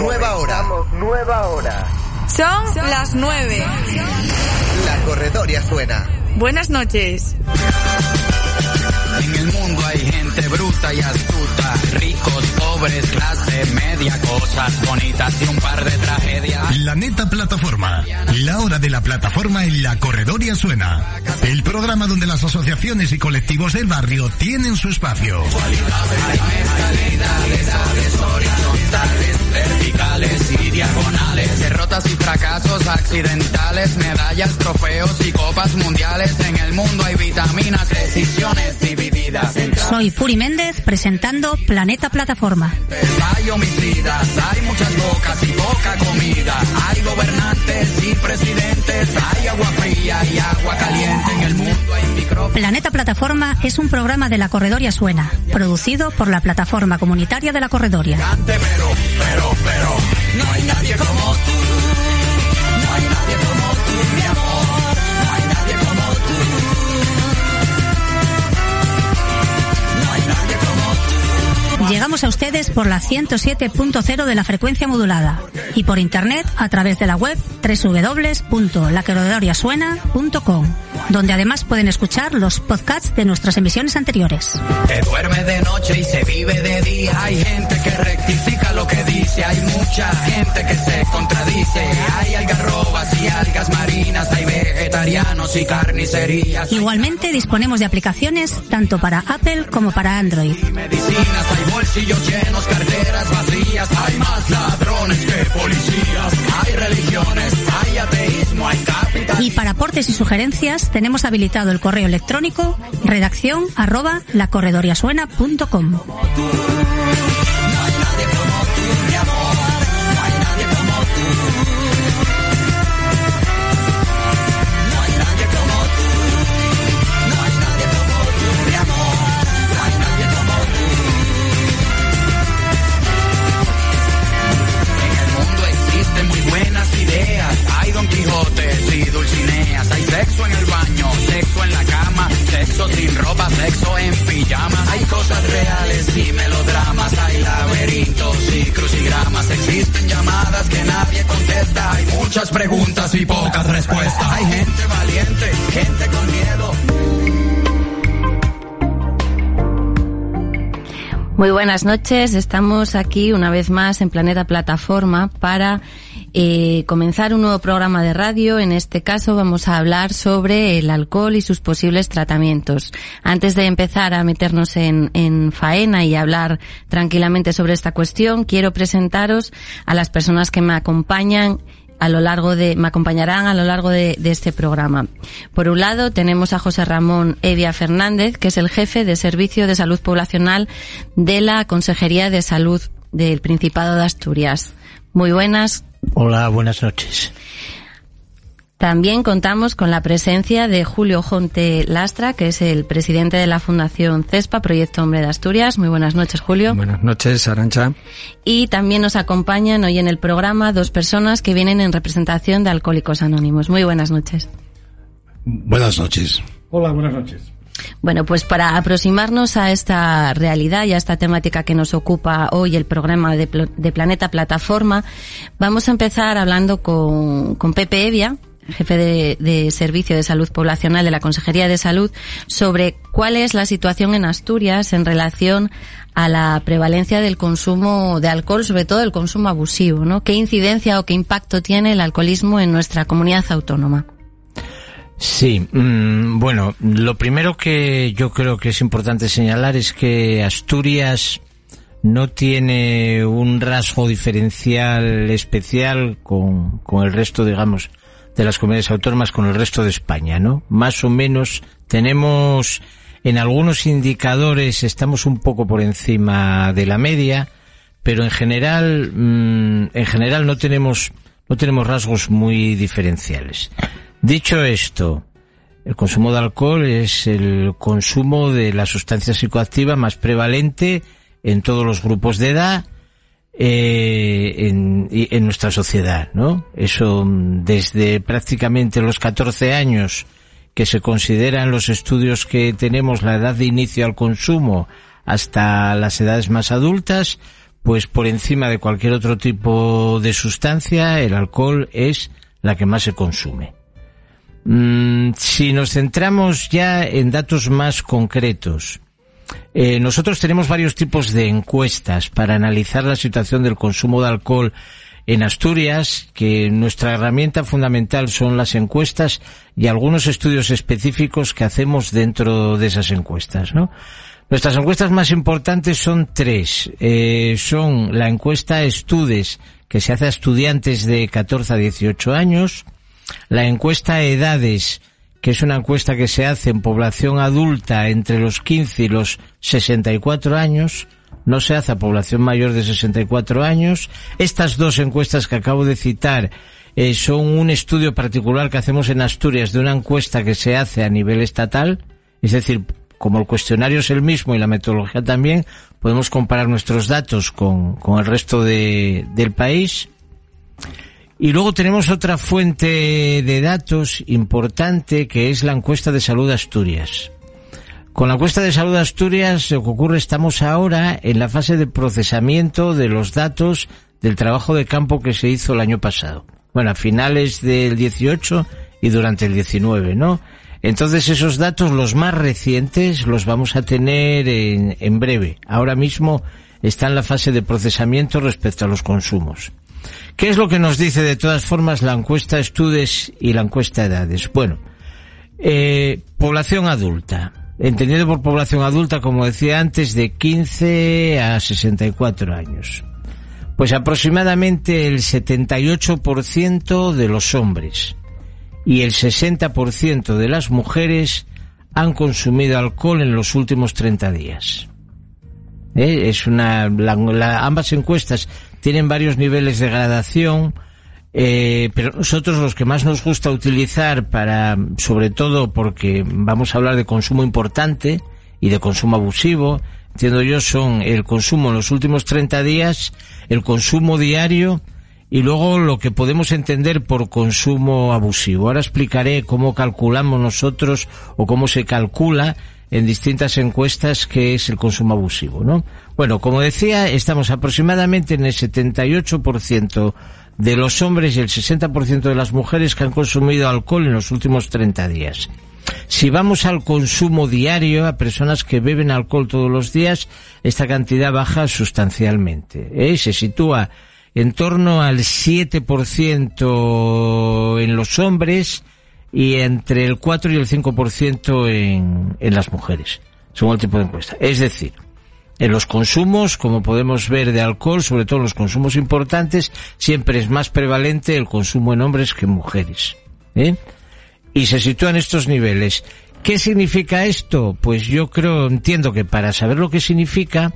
Nueva hora. nueva hora. Son las nueve. La corredoria suena. Buenas noches. En el mundo hay gente bruta y astuta, ricos, pobres, clase media, cosas bonitas y un par de tragedias. La neta plataforma. La hora de la plataforma en la corredoria suena. El programa donde las asociaciones y colectivos del barrio tienen su espacio. verticales y diagonales, derrotas y fracasos accidentales, medallas, trofeos y copas mundiales. En el mundo hay vitaminas, decisiones divididas Soy Puri Méndez presentando Planeta Plataforma. Hay homicidas, hay muchas bocas y poca comida. Hay gobernantes y presidentes, hay agua fría y agua caliente. En el mundo hay micrófonos. Planeta Plataforma es un programa de la Corredoria Suena, producido por la Plataforma Comunitaria de la Corredoria. Pero, pero, pero, no hay nadie como tú. No hay nadie como Llegamos a ustedes por la 107.0 de la frecuencia modulada y por internet a través de la web www.lacorredoriasuena.com, donde además pueden escuchar los podcasts de nuestras emisiones anteriores. Se duerme de noche y se vive de día. Hay gente que rectifica lo que dice. Hay mucha gente que se contradice. Hay algarrobas y algas marinas. Hay vegetarianos y carnicerías. Igualmente disponemos de aplicaciones tanto para Apple como para Android. medicinas, hay Y para aportes y sugerencias tenemos habilitado el correo electrónico redacción arroba lacorredoriasuena.com. contesta, hay muchas preguntas y pocas respuestas, hay gente valiente, gente con miedo. Muy buenas noches, estamos aquí una vez más en Planeta Plataforma para eh, comenzar un nuevo programa de radio. En este caso vamos a hablar sobre el alcohol y sus posibles tratamientos. Antes de empezar a meternos en, en faena y hablar tranquilamente sobre esta cuestión, quiero presentaros a las personas que me acompañan a lo largo de, me acompañarán a lo largo de, de, este programa. Por un lado, tenemos a José Ramón Evia Fernández, que es el jefe de Servicio de Salud Poblacional de la Consejería de Salud del Principado de Asturias. Muy buenas. Hola, buenas noches. También contamos con la presencia de Julio Jonte Lastra, que es el presidente de la Fundación CESPA, Proyecto Hombre de Asturias. Muy buenas noches, Julio. Buenas noches, Arancha. Y también nos acompañan hoy en el programa dos personas que vienen en representación de Alcohólicos Anónimos. Muy buenas noches. Buenas noches. Hola, buenas noches. Bueno, pues para aproximarnos a esta realidad y a esta temática que nos ocupa hoy el programa de, Planeta Plataforma, vamos a empezar hablando con, con Pepe Evia, jefe de, de, Servicio de Salud Poblacional de la Consejería de Salud, sobre cuál es la situación en Asturias en relación a la prevalencia del consumo de alcohol, sobre todo el consumo abusivo, ¿no? ¿Qué incidencia o qué impacto tiene el alcoholismo en nuestra comunidad autónoma? Sí, mmm, bueno, lo primero que yo creo que es importante señalar es que Asturias no tiene un rasgo diferencial especial con, con el resto, digamos, de las comunidades autónomas con el resto de España, ¿no? Más o menos tenemos En algunos indicadores estamos un poco por encima de la media, pero en general, mm, en general no tenemos, no tenemos rasgos muy diferenciales. Dicho esto, el consumo de alcohol es el consumo de la sustancia psicoactiva más prevalente en todos los grupos de edad eh, en, en, nuestra sociedad, ¿no? Eso mm, desde prácticamente los 14 años que se consideran los estudios que tenemos la edad de inicio al consumo hasta las edades más adultas, pues por encima de cualquier otro tipo de sustancia, el alcohol es la que más se consume. Mm, si nos centramos ya en datos más concretos, eh, nosotros tenemos varios tipos de encuestas para analizar la situación del consumo de alcohol en Asturias, que nuestra herramienta fundamental son las encuestas y algunos estudios específicos que hacemos dentro de esas encuestas, ¿no? Nuestras encuestas más importantes son tres. Eh, son la encuesta Estudes, que se hace a estudiantes de 14 a 18 años, la encuesta Edades, que es una encuesta que se hace en población adulta entre los 15 y los 64 años, no se hace a población mayor de 64 años. Estas dos encuestas que acabo de citar eh, son un estudio particular que hacemos en Asturias de una encuesta que se hace a nivel estatal, es decir, como el cuestionario es el mismo y la metodología también, podemos comparar nuestros datos con, con el resto de, del país. Y luego tenemos otra fuente de datos importante que es la encuesta de salud de Asturias. Con la encuesta de salud de Asturias, lo que ocurre, estamos ahora en la fase de procesamiento de los datos del trabajo de campo que se hizo el año pasado. Bueno, a finales del 18 y durante el 19, ¿no? Entonces esos datos, los más recientes, los vamos a tener en, en breve. Ahora mismo está en la fase de procesamiento respecto a los consumos. ¿Qué es lo que nos dice de todas formas la encuesta Estudes y la encuesta Edades? Bueno, eh, población adulta. Entendido por población adulta, como decía antes, de 15 a 64 años. Pues aproximadamente el 78% de los hombres y el 60% de las mujeres han consumido alcohol en los últimos 30 días. ¿Eh? Es una, ambas encuestas tienen varios niveles de gradación, eh, pero nosotros los que más nos gusta utilizar para, sobre todo porque vamos a hablar de consumo importante y de consumo abusivo, entiendo yo, son el consumo en los últimos 30 días, el consumo diario y luego lo que podemos entender por consumo abusivo. Ahora explicaré cómo calculamos nosotros o cómo se calcula en distintas encuestas qué es el consumo abusivo, ¿no? Bueno, como decía, estamos aproximadamente en el 78% de los hombres y el 60% de las mujeres que han consumido alcohol en los últimos 30 días. Si vamos al consumo diario, a personas que beben alcohol todos los días, esta cantidad baja sustancialmente. ¿eh? Se sitúa en torno al 7% en los hombres y entre el 4 y el 5% en, en las mujeres, según el tipo de encuesta. Es decir, en los consumos, como podemos ver de alcohol, sobre todo los consumos importantes, siempre es más prevalente el consumo en hombres que en mujeres. ¿eh? Y se sitúa en estos niveles. ¿Qué significa esto? Pues yo creo, entiendo que para saber lo que significa,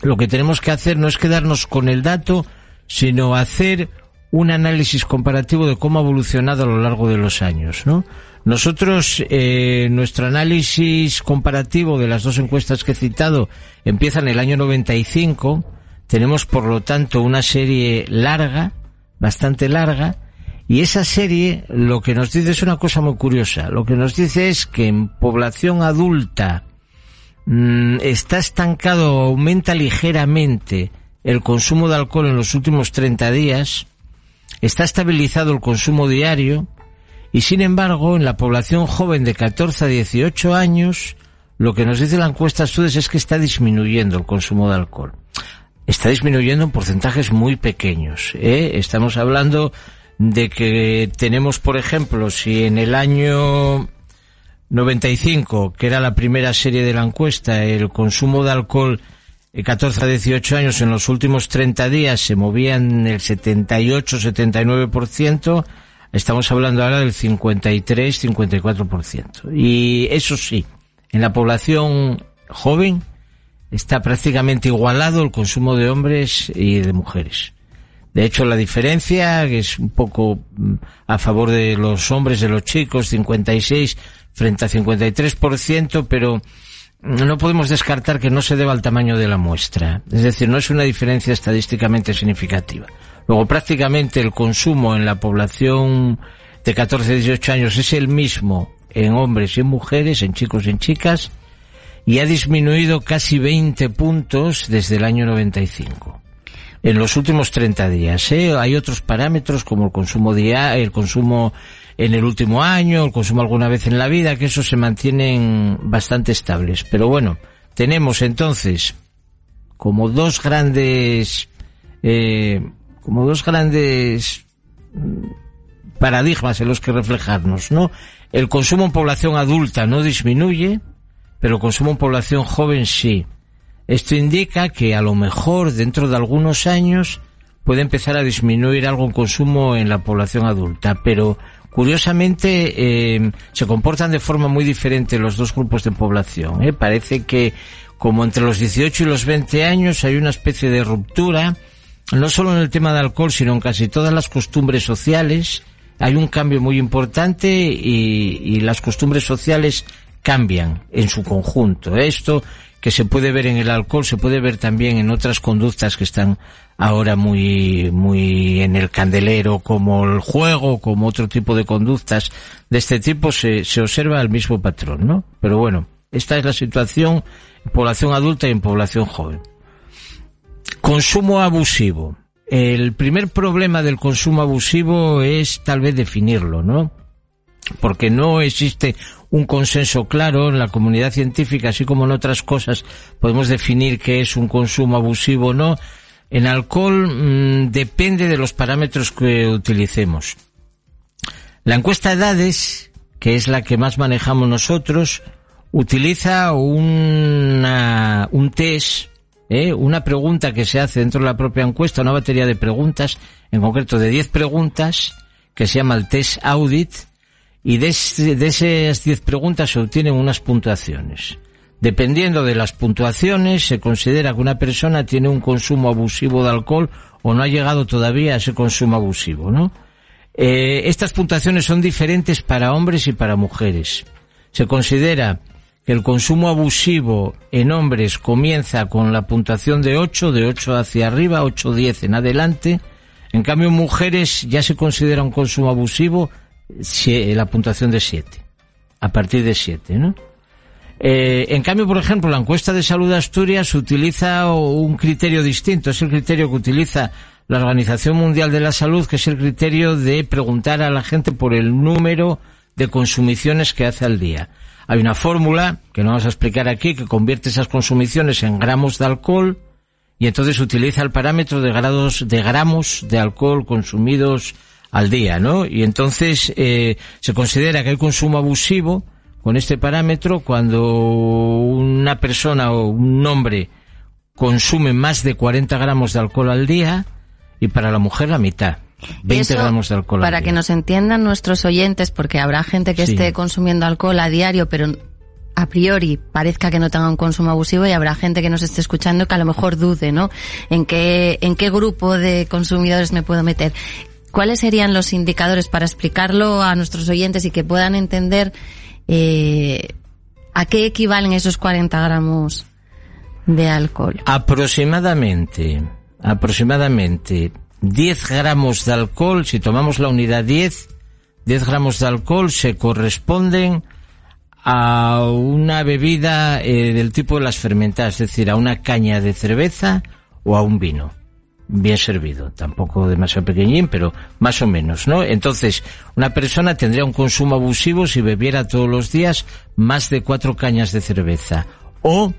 lo que tenemos que hacer no es quedarnos con el dato, sino hacer un análisis comparativo de cómo ha evolucionado a lo largo de los años, ¿no? Nosotros, eh, nuestro análisis comparativo de las dos encuestas que he citado empieza en el año 95. Tenemos, por lo tanto, una serie larga, bastante larga, y esa serie lo que nos dice es una cosa muy curiosa. Lo que nos dice es que en población adulta mmm, está estancado, aumenta ligeramente el consumo de alcohol en los últimos 30 días, está estabilizado el consumo diario y sin embargo en la población joven de 14 a 18 años lo que nos dice la encuesta Estudios es que está disminuyendo el consumo de alcohol. Está disminuyendo en porcentajes muy pequeños. ¿eh? Estamos hablando de que tenemos, por ejemplo, si en el año 95, que era la primera serie de la encuesta, el consumo de alcohol 14 a 18 años en los últimos 30 días se movían el 78-79%, estamos hablando ahora del 53-54%. Y eso sí, En la población joven está prácticamente igualado el consumo de hombres y de mujeres. De hecho, la diferencia que es un poco mm, a favor de los hombres, de los chicos, 56 frente a 53%, pero no podemos descartar que no se deba al tamaño de la muestra. Es decir, no es una diferencia estadísticamente significativa. Luego, prácticamente el consumo en la población de 14 a 18 años es el mismo en hombres y en mujeres, en chicos y en chicas, y ha disminuido casi 20 puntos desde el año 95 en los últimos 30 días. ¿eh? Hay otros parámetros como el consumo día, el consumo en el último año, el consumo alguna vez en la vida, que eso se mantienen bastante estables. Pero bueno, tenemos entonces como dos grandes, eh, como dos grandes mm, paradigmas en los que reflejarnos, ¿no? El consumo en población adulta no disminuye, pero el consumo en población joven sí. Esto indica que a lo mejor dentro de algunos años puede empezar a disminuir algo el consumo en la población adulta, pero curiosamente eh, se comportan de forma muy diferente los dos grupos de población. ¿eh? Parece que como entre los 18 y los 20 años hay una especie de ruptura, no solo en el tema del alcohol, sino en casi todas las costumbres sociales. Hay un cambio muy importante y, y las costumbres sociales cambian en su conjunto. Esto que se puede ver en el alcohol, se puede ver también en otras conductas que están ahora muy, muy en el candelero, como el juego, como otro tipo de conductas de este tipo, se, se observa el mismo patrón, ¿no? Pero bueno, esta es la situación en población adulta y en población joven. Consumo abusivo. El primer problema del consumo abusivo es tal vez definirlo, ¿no? Porque no existe un consenso claro en la comunidad científica, así como en otras cosas podemos definir qué es un consumo abusivo o no. En alcohol mmm, depende de los parámetros que utilicemos. La encuesta de edades, que es la que más manejamos nosotros, utiliza una, un test, ¿eh? una pregunta que se hace dentro de la propia encuesta, una batería de preguntas, en concreto de 10 preguntas, que se llama el test audit, y de, de esas 10 preguntas se obtienen unas puntuaciones. Dependiendo de las puntuaciones, se considera que una persona tiene un consumo abusivo de alcohol o no ha llegado todavía a ese consumo abusivo, ¿no? Eh, estas puntuaciones son diferentes para hombres y para mujeres. Se considera que el consumo abusivo en hombres comienza con la puntuación de 8, de 8 hacia arriba, 8, 10 en adelante. En cambio, en mujeres ya se considera un consumo abusivo la puntuación de 7. A partir de 7, ¿no? Eh, en cambio, por ejemplo, la encuesta de salud de Asturias utiliza un criterio distinto. Es el criterio que utiliza la Organización Mundial de la Salud, que es el criterio de preguntar a la gente por el número de consumiciones que hace al día. Hay una fórmula, que no vamos a explicar aquí, que convierte esas consumiciones en gramos de alcohol y entonces utiliza el parámetro de grados de gramos de alcohol consumidos al día, ¿no? Y entonces eh, se considera que hay consumo abusivo con este parámetro cuando una persona o un hombre consume más de 40 gramos de alcohol al día y para la mujer la mitad. 20 Eso, gramos de alcohol. Para al que día. nos entiendan nuestros oyentes, porque habrá gente que Sí. esté consumiendo alcohol a diario, pero a priori parezca que no tenga un consumo abusivo y habrá gente que nos esté escuchando que a lo mejor dude, ¿no? En qué, en qué grupo de consumidores me puedo meter. ¿Cuáles serían los indicadores para explicarlo a nuestros oyentes y que puedan entender eh, a qué equivalen esos 40 gramos de alcohol? Aproximadamente, aproximadamente 10 gramos de alcohol, si tomamos la unidad 10, 10 gramos de alcohol se corresponden a una bebida eh, del tipo de las fermentadas, es decir, a una caña de cerveza o a un vino bien servido, tampoco demasiado pequeñín, pero más o menos, ¿no? Entonces, una persona tendría un consumo abusivo si bebiera todos los días más de cuatro cañas de cerveza o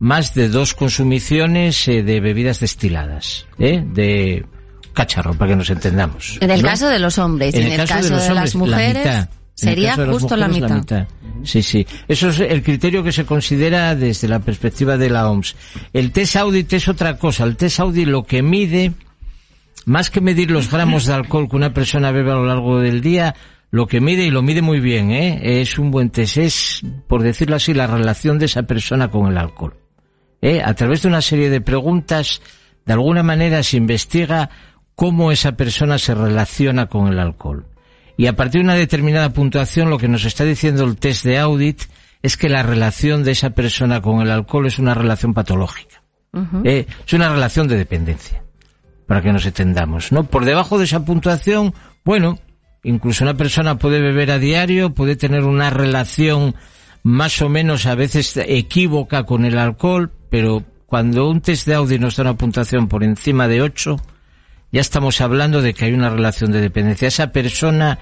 más de dos consumiciones eh, de bebidas destiladas, ¿eh? De cacharro, para que nos entendamos. En el ¿no? caso de los hombres, en, el caso de, las la mujeres, mitad. Sería justo la mitad. Sí, sí. Eso es el criterio que se considera desde la perspectiva de la OMS. El test audit es otra cosa. El test audit lo que mide, más que medir los gramos de alcohol que una persona bebe a lo largo del día, lo que mide y lo mide muy bien, ¿eh? es un buen test, es, por decirlo así, la relación de esa persona con el alcohol. ¿eh? A través de una serie de preguntas, de alguna manera se investiga cómo esa persona se relaciona con el alcohol. Y a partir de una determinada puntuación, lo que nos está diciendo el test de audit es que la relación de esa persona con el alcohol es una relación patológica. ¿eh? Es una relación de dependencia, para que nos entendamos, ¿no? Por debajo de esa puntuación, bueno, incluso una persona puede beber a diario, puede tener una relación más o menos a veces equívoca con el alcohol, pero cuando un test de audit nos da una puntuación por encima de 8, ya estamos hablando de que hay una relación de dependencia. Esa persona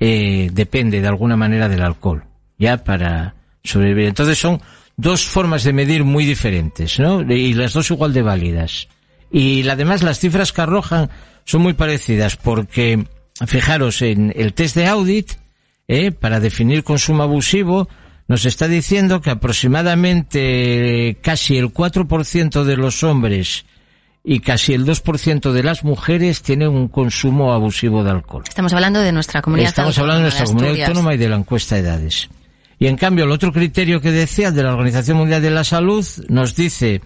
eh, depende de alguna manera del alcohol, ya para sobrevivir. Entonces son dos formas de medir muy diferentes, ¿no? Y las dos igual de válidas. Y además las cifras que arrojan son muy parecidas porque, fijaros, en el test de audit, eh, para definir consumo abusivo, nos está diciendo que aproximadamente casi el 4% de los hombres y casi el 2% de las mujeres tienen un consumo abusivo de alcohol. Estamos hablando de nuestra comunidad Estamos hablando de nuestra comunidad autónoma y de la encuesta de edades. Y en cambio, el otro criterio que decía de la Organización Mundial de la Salud nos dice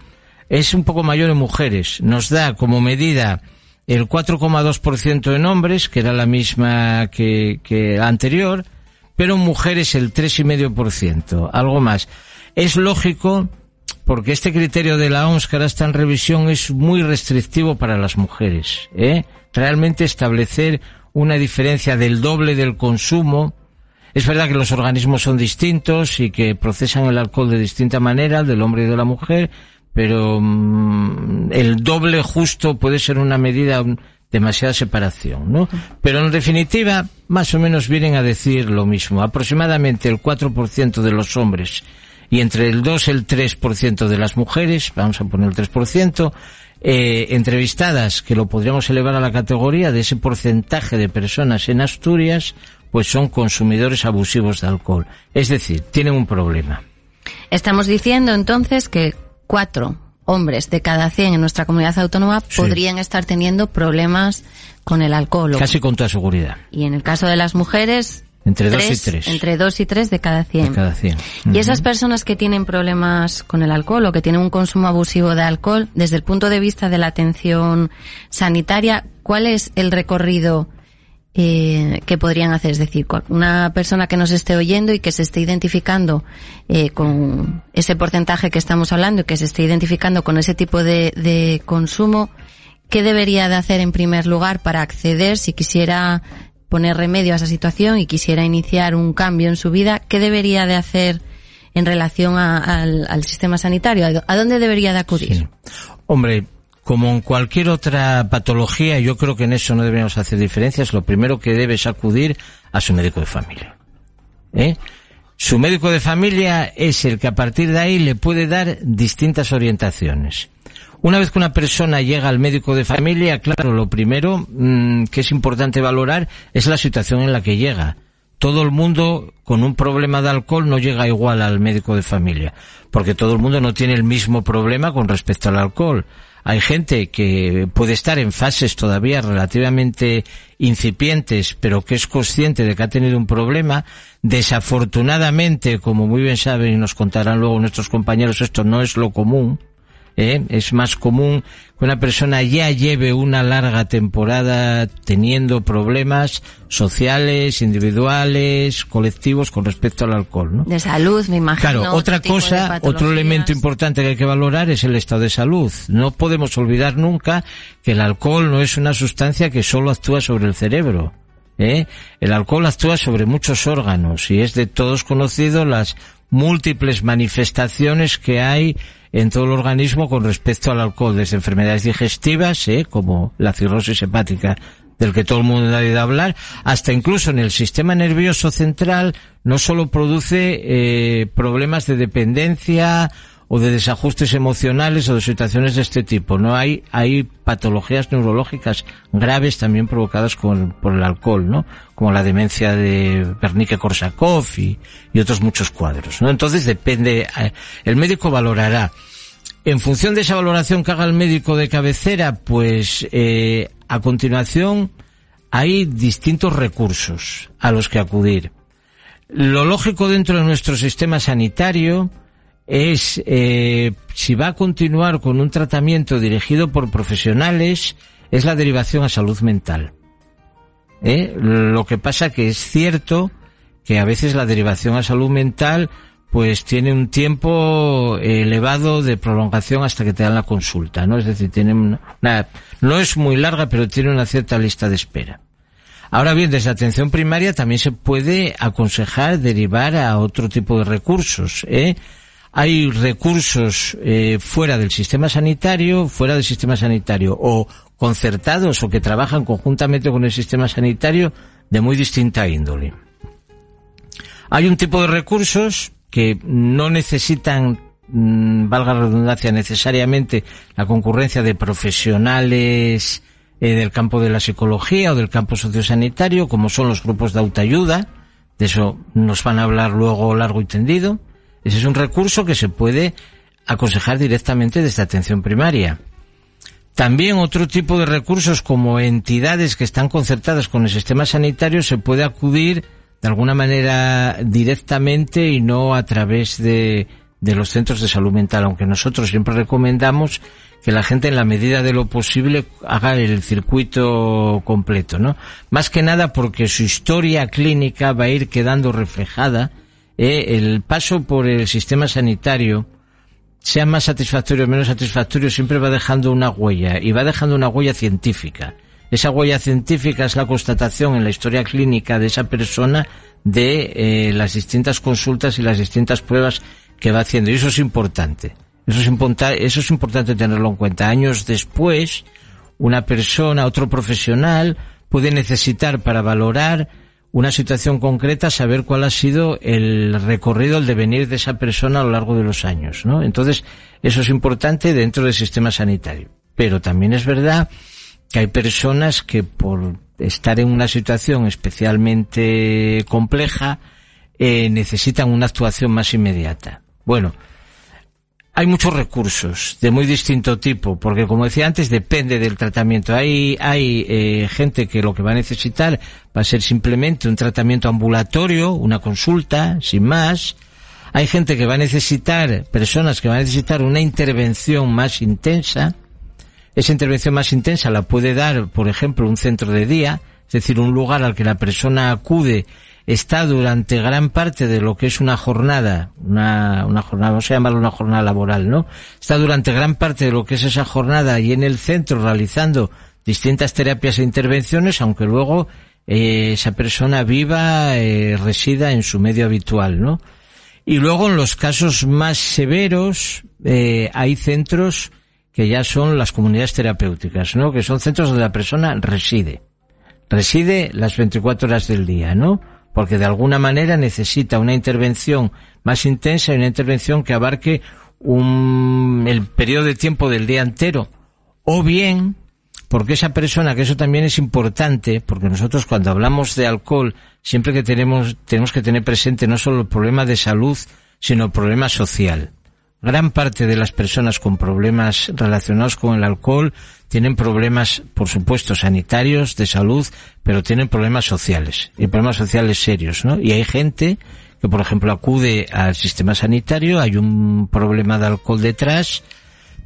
es un poco mayor en mujeres. Nos da como medida el 4,2% en hombres, que era la misma que, que anterior, pero en mujeres el 3,5%, algo más. Es lógico porque este criterio de la OMS que ahora está en revisión es muy restrictivo para las mujeres. ¿eh? Realmente establecer una diferencia del doble del consumo. Es verdad que los organismos son distintos y que procesan el alcohol de distinta manera, del hombre y de la mujer, pero mm, el doble justo puede ser una medida demasiada separación, ¿no? Pero en definitiva, más o menos vienen a decir lo mismo. Aproximadamente el 4% de los hombres y entre el 2 y el 3% de las mujeres, vamos a poner el 3%, eh, entrevistadas, que lo podríamos elevar a la categoría de ese porcentaje de personas en Asturias, pues son consumidores abusivos de alcohol. Es decir, tienen un problema. Estamos diciendo entonces que cuatro hombres de cada 100 en nuestra comunidad autónoma podrían estar teniendo problemas con el alcohol. Casi con toda seguridad. Y en el caso de las mujeres, entre dos y tres. Entre dos y tres de cada cien. De cada cien. Y esas personas que tienen problemas con el alcohol o que tienen un consumo abusivo de alcohol, desde el punto de vista de la atención sanitaria, ¿cuál es el recorrido eh, que podrían hacer? Es decir, una persona que nos esté oyendo y que se esté identificando eh, con ese porcentaje que estamos hablando y que se esté identificando con ese tipo de, de consumo, ¿qué debería de hacer en primer lugar para acceder si quisiera poner remedio a esa situación y quisiera iniciar un cambio en su vida, ¿qué debería de hacer en relación al, sistema sanitario? ¿A dónde debería de acudir? Hombre, como en cualquier otra patología, yo creo que en eso no deberíamos hacer diferencias. Lo primero que debe es acudir a su médico de familia. ¿eh? Su médico de familia es el que a partir de ahí le puede dar distintas orientaciones. Una vez que una persona llega al médico de familia, claro, lo primero mm, que es importante valorar es la situación en la que llega. Todo el mundo con un problema de alcohol no llega igual al médico de familia, porque todo el mundo no tiene el mismo problema con respecto al alcohol. Hay gente que puede estar en fases todavía relativamente incipientes, pero que es consciente de que ha tenido un problema. Desafortunadamente, como muy bien saben y nos contarán luego nuestros compañeros, esto no es lo común. ¿Eh? es más común que una persona ya lleve una larga temporada teniendo problemas sociales, individuales, colectivos con respecto al alcohol, ¿no? De salud, me imagino. Claro, otra cosa, otro elemento importante que hay que valorar es el estado de salud. No podemos olvidar nunca que el alcohol no es una sustancia que solo actúa sobre el cerebro. ¿eh? El alcohol actúa sobre muchos órganos y es de todos conocido las múltiples manifestaciones que hay en todo el organismo con respecto al alcohol, desde enfermedades digestivas, ¿eh? como la cirrosis hepática, del que todo el mundo ha oído hablar, hasta incluso en el sistema nervioso central no solo produce eh, problemas de dependencia o de desajustes emocionales o de situaciones de este tipo. No hay, hay patologías neurológicas graves también provocadas con, por el alcohol, ¿no? Como la demencia de Wernicke-Korsakoff y, y, otros muchos cuadros, ¿no? Entonces depende, eh, el médico valorará. En función de esa valoración que haga el médico de cabecera, pues, eh, a continuación, hay distintos recursos a los que acudir. Lo lógico dentro de nuestro sistema sanitario es eh, si va a continuar con un tratamiento dirigido por profesionales, es la derivación a salud mental. ¿Eh? Lo que pasa que es cierto que a veces la derivación a salud mental pues tiene un tiempo elevado de prolongación hasta que te dan la consulta, ¿no? Es decir, tiene una, no es muy larga, pero tiene una cierta lista de espera. Ahora bien, desde atención primaria también se puede aconsejar derivar a otro tipo de recursos, ¿eh? Hay recursos eh, fuera del sistema sanitario, fuera del sistema sanitario, o concertados o que trabajan conjuntamente con el sistema sanitario de muy distinta índole. Hay un tipo de recursos que no necesitan, mm, valga la redundancia, necesariamente la concurrencia de profesionales eh, del campo de la psicología o del campo sociosanitario, como son los grupos de autoayuda. De eso nos van a hablar luego largo y tendido. Ese es un recurso que se puede aconsejar directamente desde atención primaria. También otro tipo de recursos como entidades que están concertadas con el sistema sanitario se puede acudir de alguna manera directamente y no a través de, de los centros de salud mental, aunque nosotros siempre recomendamos que la gente en la medida de lo posible haga el circuito completo, ¿no? Más que nada porque su historia clínica va a ir quedando reflejada, ¿eh? el paso por el sistema sanitario, sea más satisfactorio o menos satisfactorio, siempre va dejando una huella, y va dejando una huella científica. Esa huella científica es la constatación en la historia clínica de esa persona de eh, las distintas consultas y las distintas pruebas que va haciendo. Y eso es importante. Eso es, eso es importante tenerlo en cuenta. Años después, una persona, otro profesional, puede necesitar para valorar una situación concreta, saber cuál ha sido el recorrido, el devenir de esa persona a lo largo de los años, ¿no? Entonces, eso es importante dentro del sistema sanitario. Pero también es verdad que hay personas que por estar en una situación especialmente compleja eh, necesitan una actuación más inmediata. Bueno, hay muchos recursos de muy distinto tipo, porque como decía antes, depende del tratamiento. Hay, hay eh, gente que lo que va a necesitar va a ser simplemente un tratamiento ambulatorio, una consulta, sin más. Hay gente que va a necesitar, personas que van a necesitar una intervención más intensa, esa intervención más intensa la puede dar, por ejemplo, un centro de día, es decir, un lugar al que la persona acude está durante gran parte de lo que es una jornada, una, una jornada, vamos a llamarlo una jornada laboral, ¿no? Está durante gran parte de lo que es esa jornada y en el centro realizando distintas terapias e intervenciones, aunque luego eh, esa persona viva, eh, resida en su medio habitual, ¿no? Y luego en los casos más severos eh, hay centros que ya son las comunidades terapéuticas, ¿no? Que son centros donde la persona reside. Reside las 24 horas del día, ¿no? Porque de alguna manera necesita una intervención más intensa y una intervención que abarque un, el periodo de tiempo del día entero. O bien, porque esa persona, que eso también es importante, porque nosotros cuando hablamos de alcohol, siempre que tenemos, tenemos que tener presente no solo el problema de salud, sino el problema social. Gran parte de las personas con problemas relacionados con el alcohol tienen problemas, por supuesto, sanitarios, de salud, pero tienen problemas sociales, y problemas sociales serios, ¿no? Y hay gente que, por ejemplo, acude al sistema sanitario, hay un problema de alcohol detrás,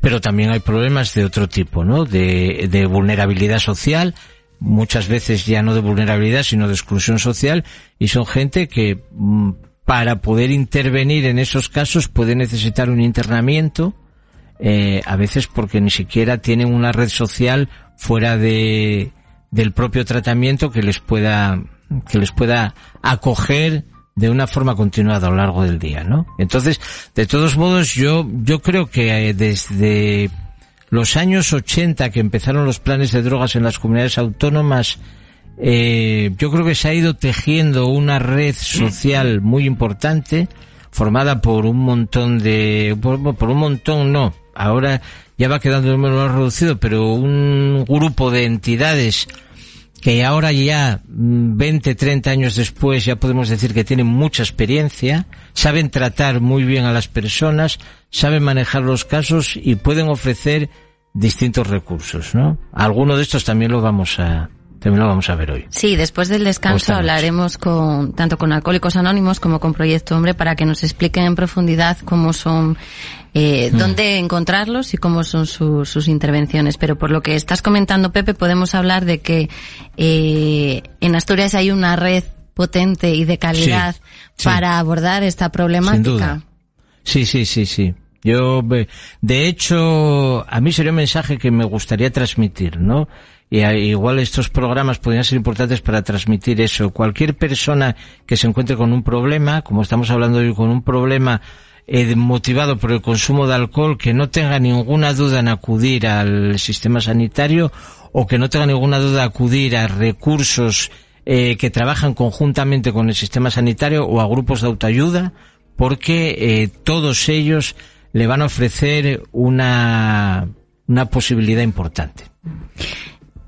pero también hay problemas de otro tipo, ¿no? De, vulnerabilidad social, muchas veces ya no de vulnerabilidad, sino de exclusión social, y son gente que mm, para poder intervenir en esos casos puede necesitar un internamiento, eh, a veces porque ni siquiera tienen una red social fuera de, del propio tratamiento que les pueda, que les pueda acoger de una forma continuada a lo largo del día, ¿no? Entonces, de todos modos, yo, yo creo que eh, desde los años 80 que empezaron los planes de drogas en las comunidades autónomas, eh, yo creo que se ha ido tejiendo una red social muy importante formada por un montón de por, un montón no ahora ya va quedando el número más reducido pero un grupo de entidades que ahora ya 20, mm, 30 años después ya podemos decir que tienen mucha experiencia, saben tratar muy bien a las personas, saben manejar los casos y pueden ofrecer distintos recursos, ¿no? Alguno de estos también lo vamos a, También lo vamos a ver hoy. Sí, después del descanso hablaremos con tanto con Alcohólicos Anónimos como con Proyecto Hombre para que nos expliquen en profundidad cómo son, eh, mm. dónde encontrarlos y cómo son sus intervenciones. Pero por lo que estás comentando, Pepe, podemos hablar de que eh, en Asturias hay una red potente y de calidad para abordar esta problemática. Sí, sí, sí, sí. Yo, de hecho, a mí sería un mensaje que me gustaría transmitir, ¿no? Y igual estos programas podrían ser importantes para transmitir eso. Cualquier persona que se encuentre con un problema, como estamos hablando hoy, con un problema eh, motivado por el consumo de alcohol, que no tenga ninguna duda en acudir al sistema sanitario o que no tenga ninguna duda en acudir a recursos eh, que trabajan conjuntamente con el sistema sanitario o a grupos de autoayuda, porque eh, todos ellos le van a ofrecer una, una posibilidad importante.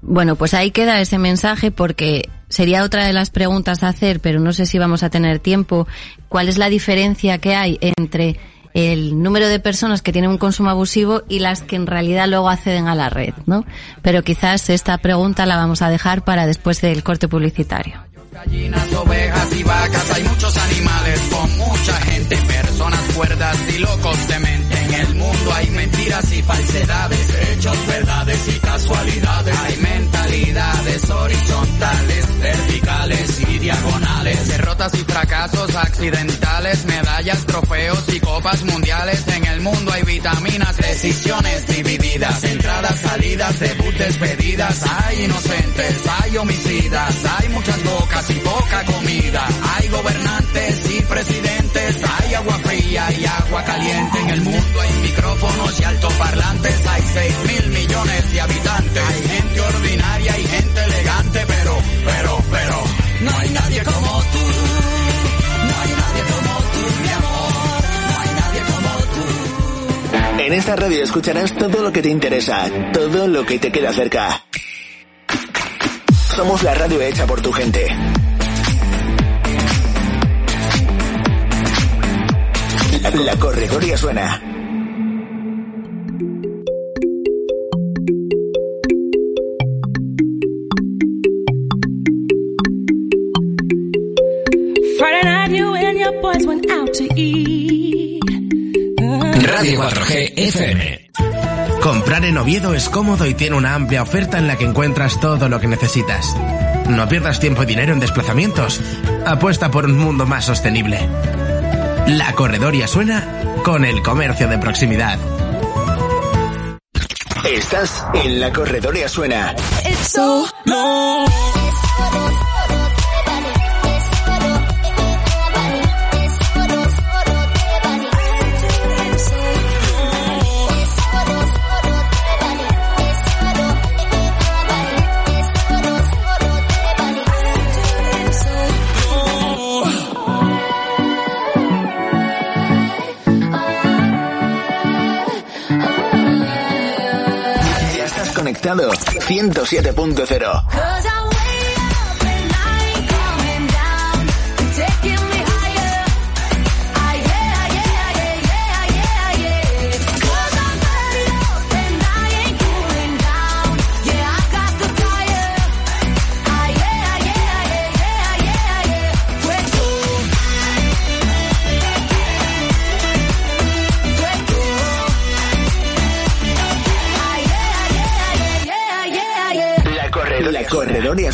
Bueno, pues ahí queda ese mensaje porque sería otra de las preguntas a hacer, pero no sé si vamos a tener tiempo. ¿Cuál es la diferencia que hay entre el número de personas que tienen un consumo abusivo y las que en realidad luego acceden a la red, ¿no? Pero quizás esta pregunta la vamos a dejar para después del corte publicitario. Gallinas, ovejas y vacas, hay muchos animales con mucha gente, personas cuerdas y locos de mente. En el mundo hay mentiras y falsedades, hechos, verdades y casualidades. Hay mentalidades horizontales, verticales y diagonales. Derrotas y fracasos accidentales, medallas, trofeos y copas mundiales. En el mundo hay vitaminas, decisiones divididas, entradas, salidas, hay homicidas, hay muchas bocas y poca comida. Hay gobernantes y presidentes, hay agua fría y agua caliente. En el mundo hay micrófonos y altoparlantes, hay 6 mil millones de habitantes. Hay gente ordinaria y gente elegante, pero, pero, pero, no hay nadie como tú. No hay nadie como tú, mi amor. No hay nadie como tú. En esta radio escucharás todo lo que te interesa, todo lo que te queda cerca. Somos la radio hecha por tu gente. La corredoria suena. Radio 4G FM. Comprar en Oviedo es cómodo y tiene una amplia oferta en la que encuentras todo lo que necesitas. No pierdas tiempo y dinero en desplazamientos. Apuesta por un mundo más sostenible. La corredoria suena con el comercio de proximidad. Estás en la corredoria suena. 107.0.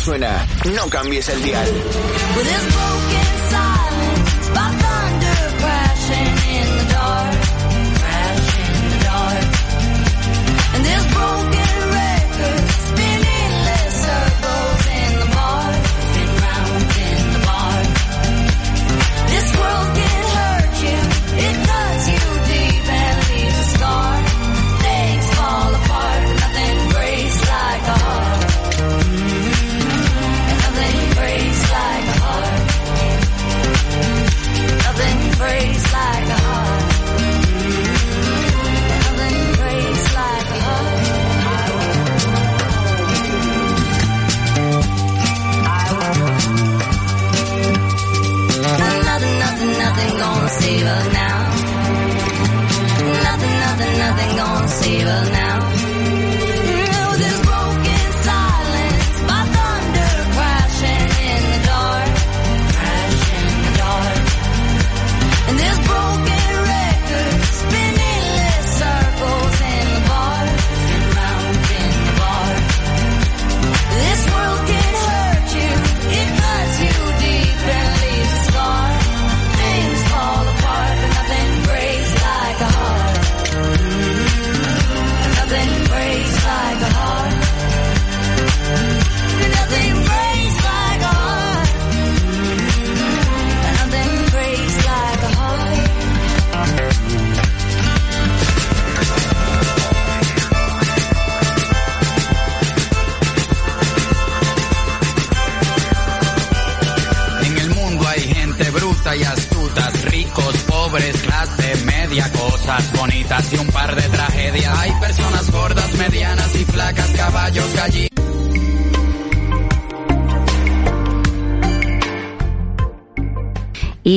suena. No cambies el dial.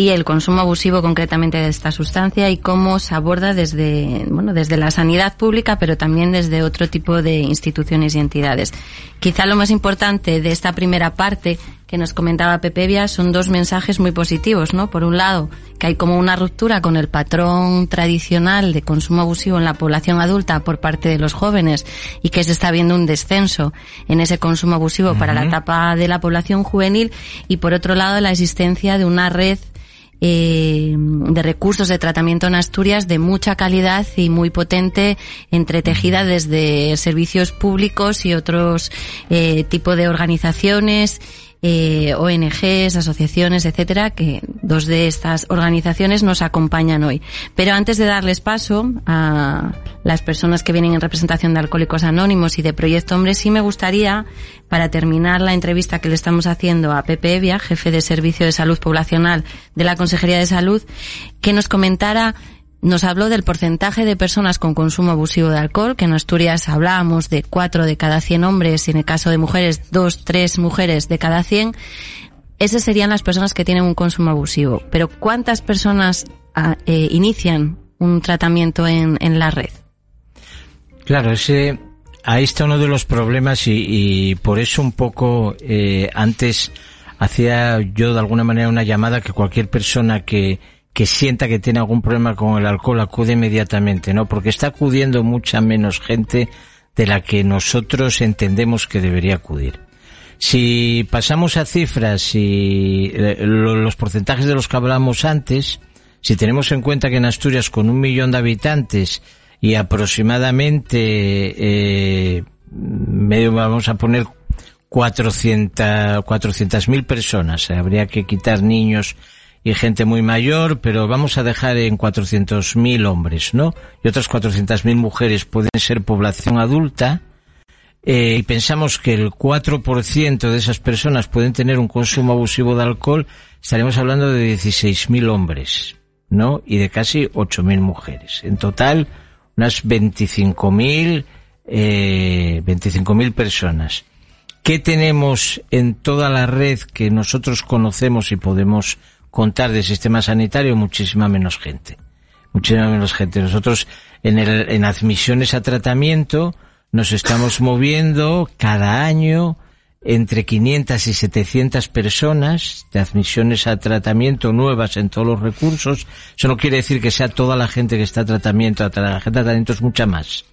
Y el consumo abusivo concretamente de esta sustancia y cómo se aborda desde, bueno, desde la sanidad pública, pero también desde otro tipo de instituciones y entidades. Quizá lo más importante de esta primera parte que nos comentaba Pepevia son dos mensajes muy positivos, ¿no? Por un lado, que hay como una ruptura con el patrón tradicional de consumo abusivo en la población adulta por parte de los jóvenes y que se está viendo un descenso en ese consumo abusivo para la etapa de la población juvenil y por otro lado la existencia de una red eh, de recursos de tratamiento en Asturias de mucha calidad y muy potente, entretejida desde servicios públicos y otros eh, tipos de organizaciones eh, ONGs, asociaciones, etcétera, que dos de estas organizaciones nos acompañan hoy. Pero antes de darles paso a las personas que vienen en representación de Alcohólicos Anónimos y de Proyecto Hombre, sí me gustaría, para terminar la entrevista que le estamos haciendo a Pepe Evia, jefe de Servicio de Salud Poblacional de la Consejería de Salud, que nos comentara nos habló del porcentaje de personas con consumo abusivo de alcohol, que en Asturias hablábamos de 4 de cada 100 hombres y en el caso de mujeres 2, 3 mujeres de cada 100. Esas serían las personas que tienen un consumo abusivo. Pero ¿cuántas personas ah, eh, inician un tratamiento en, en, la red? Claro, ese, ahí está uno de los problemas y, por eso un poco eh, antes hacía yo de alguna manera una llamada que cualquier persona que, que sienta que tiene algún problema con el alcohol acude inmediatamente, ¿no? Porque está acudiendo mucha menos gente de la que nosotros entendemos que debería acudir. Si pasamos a cifras y eh, los porcentajes de los que hablamos antes, si tenemos en cuenta que en Asturias con un millón de habitantes y aproximadamente eh, medio vamos a poner 400 mil personas, habría que quitar niños y gente muy mayor, pero vamos a dejar en 400.000 hombres, ¿no? Y otras 400.000 mujeres pueden ser población adulta. Eh, y pensamos que el 4% de esas personas pueden tener un consumo abusivo de alcohol, estaremos hablando de 16.000 hombres, ¿no? Y de casi 8.000 mujeres. En total, unas 25.000, eh, 25.000 personas. ¿Qué tenemos en toda la red que nosotros conocemos y podemos contar del sistema sanitario muchísima menos gente. Muchísima menos gente. Nosotros en, el, en admisiones a tratamiento nos estamos moviendo cada año entre 500 y 700 personas de admisiones a tratamiento nuevas en todos los recursos. Eso no quiere decir que sea toda la gente que está a tratamiento, la gente a tratamiento es mucha más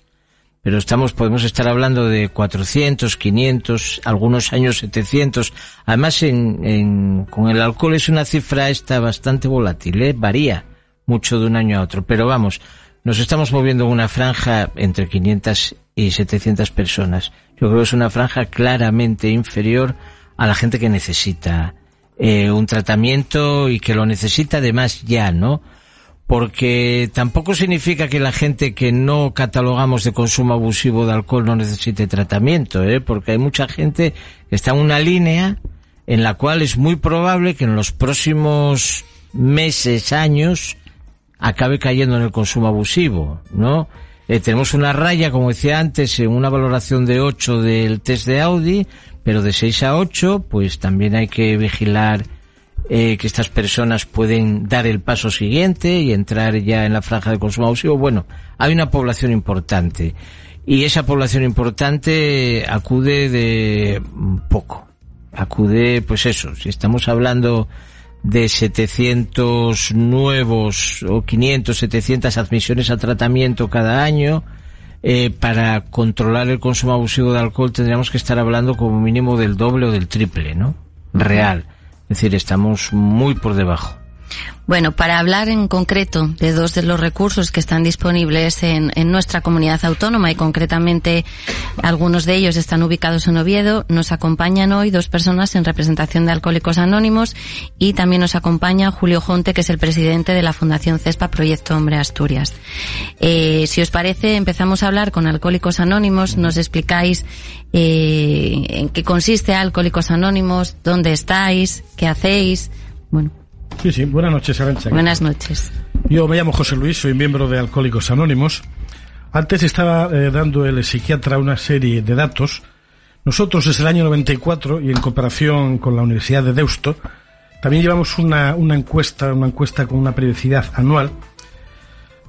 pero estamos, podemos estar hablando de 400, 500, algunos años 700. Además, en, en, con el alcohol es una cifra esta bastante volátil, ¿eh? varía mucho de un año a otro. Pero vamos, nos estamos moviendo en una franja entre 500 y 700 personas. Yo creo que es una franja claramente inferior a la gente que necesita eh, un tratamiento y que lo necesita además ya, ¿no? Porque tampoco significa que la gente que no catalogamos de consumo abusivo de alcohol no necesite tratamiento, ¿eh? porque hay mucha gente que está en una línea en la cual es muy probable que en los próximos meses, años, acabe cayendo en el consumo abusivo, ¿no? Eh, tenemos una raya, como decía antes, en una valoración de 8 del test de Audi, pero de 6 a 8, pues también hay que vigilar eh, que estas personas pueden dar el paso siguiente y entrar ya en la franja de consumo abusivo. Bueno, hay una población importante y esa población importante acude de poco. Acude, pues eso, si estamos hablando de 700 nuevos o 500, 700 admisiones a tratamiento cada año, eh, para controlar el consumo abusivo de alcohol tendríamos que estar hablando como mínimo del doble o del triple, ¿no? Real. Es decir, estamos muy por debajo. Bueno, para hablar en concreto de dos de los recursos que están disponibles en, en, nuestra comunidad autónoma y concretamente algunos de ellos están ubicados en Oviedo, nos acompañan hoy dos personas en representación de Alcohólicos Anónimos y también nos acompaña Julio Jonte, que es el presidente de la Fundación CESPA Proyecto Hombre Asturias. Eh, si os parece, empezamos a hablar con Alcohólicos Anónimos, nos explicáis eh, en qué consiste Alcohólicos Anónimos, dónde estáis, qué hacéis. Bueno, Sí, sí, buenas noches, Arancha. Buenas noches. Yo me llamo José Luis, soy miembro de Alcohólicos Anónimos. Antes estaba eh, dando el psiquiatra una serie de datos. Nosotros desde el año 94 y en cooperación con la Universidad de Deusto también llevamos una, una encuesta, una encuesta con una periodicidad anual.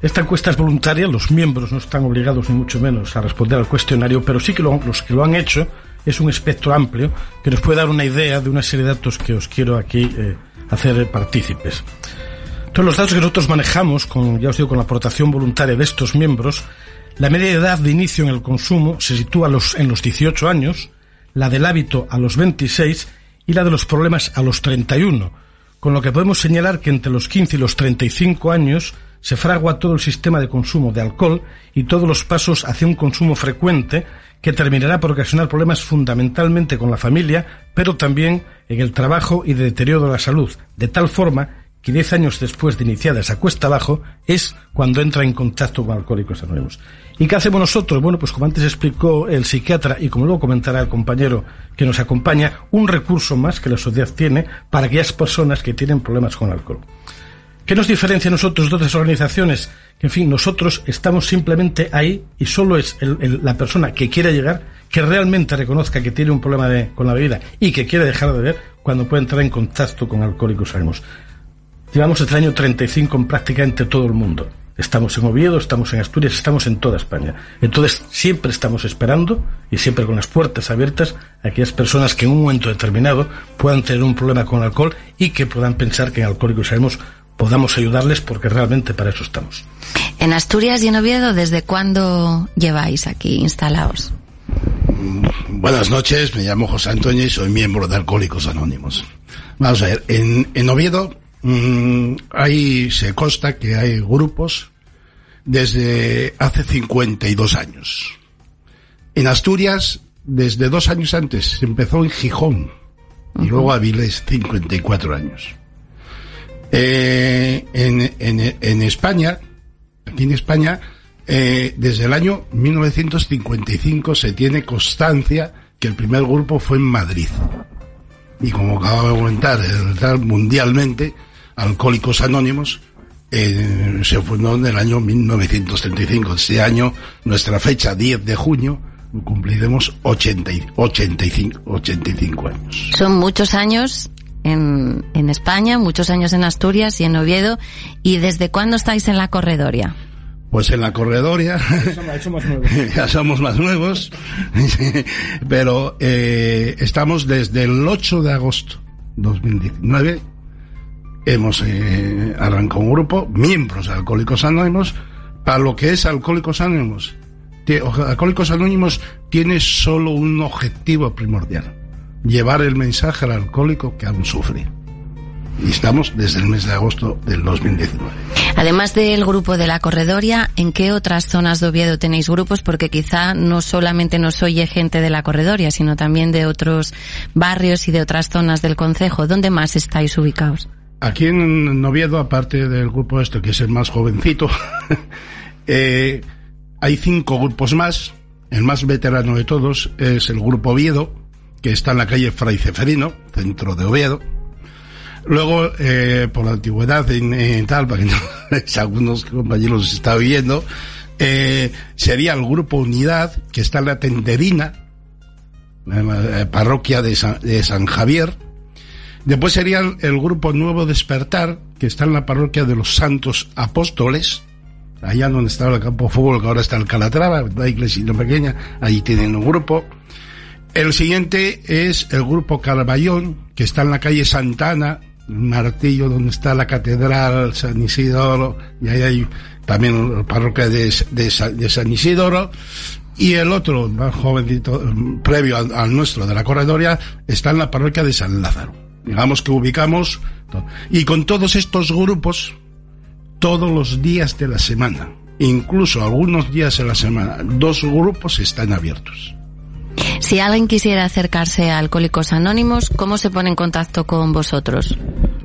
Esta encuesta es voluntaria, los miembros no están obligados ni mucho menos a responder al cuestionario, pero sí que los que lo han hecho es un espectro amplio que nos puede dar una idea de una serie de datos que os quiero aquí eh, hacer partícipes. Todos los datos que nosotros manejamos, con, ya os digo, con la aportación voluntaria de estos miembros, la media de edad de inicio en el consumo se sitúa los, en los 18 años, la del hábito a los 26 y la de los problemas a los 31, con lo que podemos señalar que entre los 15 y los 35 años se fragua todo el sistema de consumo de alcohol y todos los pasos hacia un consumo frecuente que terminará por ocasionar problemas fundamentalmente con la familia, pero también en el trabajo y de deterioro de la salud, de tal forma que diez años después de iniciada esa cuesta abajo es cuando entra en contacto con alcohólicos anónimos. ¿Y qué hacemos nosotros? Bueno, pues como antes explicó el psiquiatra y como luego comentará el compañero que nos acompaña, un recurso más que la sociedad tiene para aquellas personas que tienen problemas con alcohol. ¿Qué nos diferencia a nosotros de otras organizaciones? Que, en fin, nosotros estamos simplemente ahí y solo es la persona que quiere llegar, que realmente reconozca que tiene un problema con la bebida y que quiere dejar de beber cuando puede entrar en contacto con alcohólicos anónimos. Llevamos el año 35 en prácticamente todo el mundo. Estamos en Oviedo, estamos en Asturias, estamos en toda España. Entonces, siempre estamos esperando y siempre con las puertas abiertas a aquellas personas que en un momento determinado puedan tener un problema con alcohol y que puedan pensar que en Alcohólicos Anónimos podamos ayudarles porque realmente para eso estamos. En Asturias y en Oviedo, ¿desde cuándo lleváis aquí instalados? Mm, buenas noches, me llamo José Antonio y soy miembro de Alcohólicos Anónimos. Vamos a ver, en, en Oviedo mmm, ahí se consta que hay grupos desde hace 52 años. En Asturias, desde dos años antes, se empezó en Gijón y luego Avilés, 54 años. Eh, en, en, en, España, aquí en España, eh, desde el año 1955 se tiene constancia que el primer grupo fue en Madrid. Y como acaba de comentar, mundialmente, Alcohólicos Anónimos eh, se fundó en el año 1935. Este año, nuestra fecha, 10 de junio, cumpliremos 80, 85, 85 años. Son muchos años en, en España, muchos años en Asturias y en Oviedo. ¿Y desde cuándo estáis en la corredoria? Pues en la corredoria ya somos más nuevos, pero eh, estamos desde el 8 de agosto 2019. Hemos eh, arrancado un grupo, miembros de Alcohólicos Anónimos, para lo que es Alcohólicos Anónimos. Alcohólicos Anónimos tiene solo un objetivo primordial llevar el mensaje al alcohólico que aún sufre. Y estamos desde el mes de agosto del 2019. Además del grupo de la Corredoria, ¿en qué otras zonas de Oviedo tenéis grupos? Porque quizá no solamente nos oye gente de la Corredoria, sino también de otros barrios y de otras zonas del concejo. ¿Dónde más estáis ubicados? Aquí en Oviedo, aparte del grupo este, que es el más jovencito, eh, hay cinco grupos más. El más veterano de todos es el grupo Oviedo, que está en la calle Fray Ceferino, centro de Oviedo. Luego, eh, por la antigüedad en, tal, para que no, algunos compañeros está viendo, eh, sería el grupo Unidad, que está en la Tenderina, en la eh, parroquia de San, Javier. Después sería el, el, grupo Nuevo Despertar, que está en la parroquia de los Santos Apóstoles, allá donde estaba el campo de fútbol, que ahora está el Calatrava, la iglesia pequeña, ahí tienen un grupo. El siguiente es el grupo Carballón, que está en la calle Santana, Martillo, donde está la catedral San Isidoro, y ahí hay también la parroquia de, San Isidoro. Y el otro, más jovencito, previo al, al, nuestro, de la corredoria, está en la parroquia de San Lázaro. Digamos que ubicamos, y con todos estos grupos, todos los días de la semana, incluso algunos días de la semana, dos grupos están abiertos. Si alguien quisiera acercarse a Alcohólicos Anónimos, ¿cómo se pone en contacto con vosotros?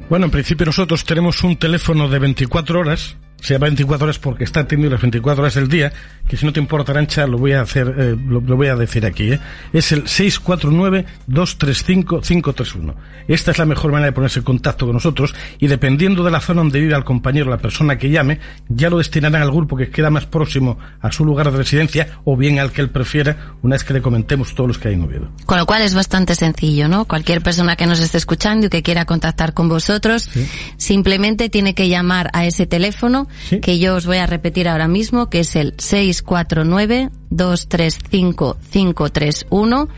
Bueno, en principio nosotros tenemos un teléfono de 24 horas se llama 24 horas porque está atendido las 24 horas del día, que si no te importa, Arancha, lo voy a hacer, eh, lo, lo, voy a decir aquí, ¿eh? Es el 649-235-531. Esta es la mejor manera de ponerse en contacto con nosotros y dependiendo de la zona donde vive el compañero, la persona que llame, ya lo destinarán al grupo que queda más próximo a su lugar de residencia o bien al que él prefiera una vez que le comentemos todos los que hay en Oviedo. Con lo cual es bastante sencillo, ¿no? Cualquier persona que nos esté escuchando y que quiera contactar con vosotros, sí. simplemente tiene que llamar a ese teléfono Que yo os voy a repetir ahora mismo, que es el 649-235-531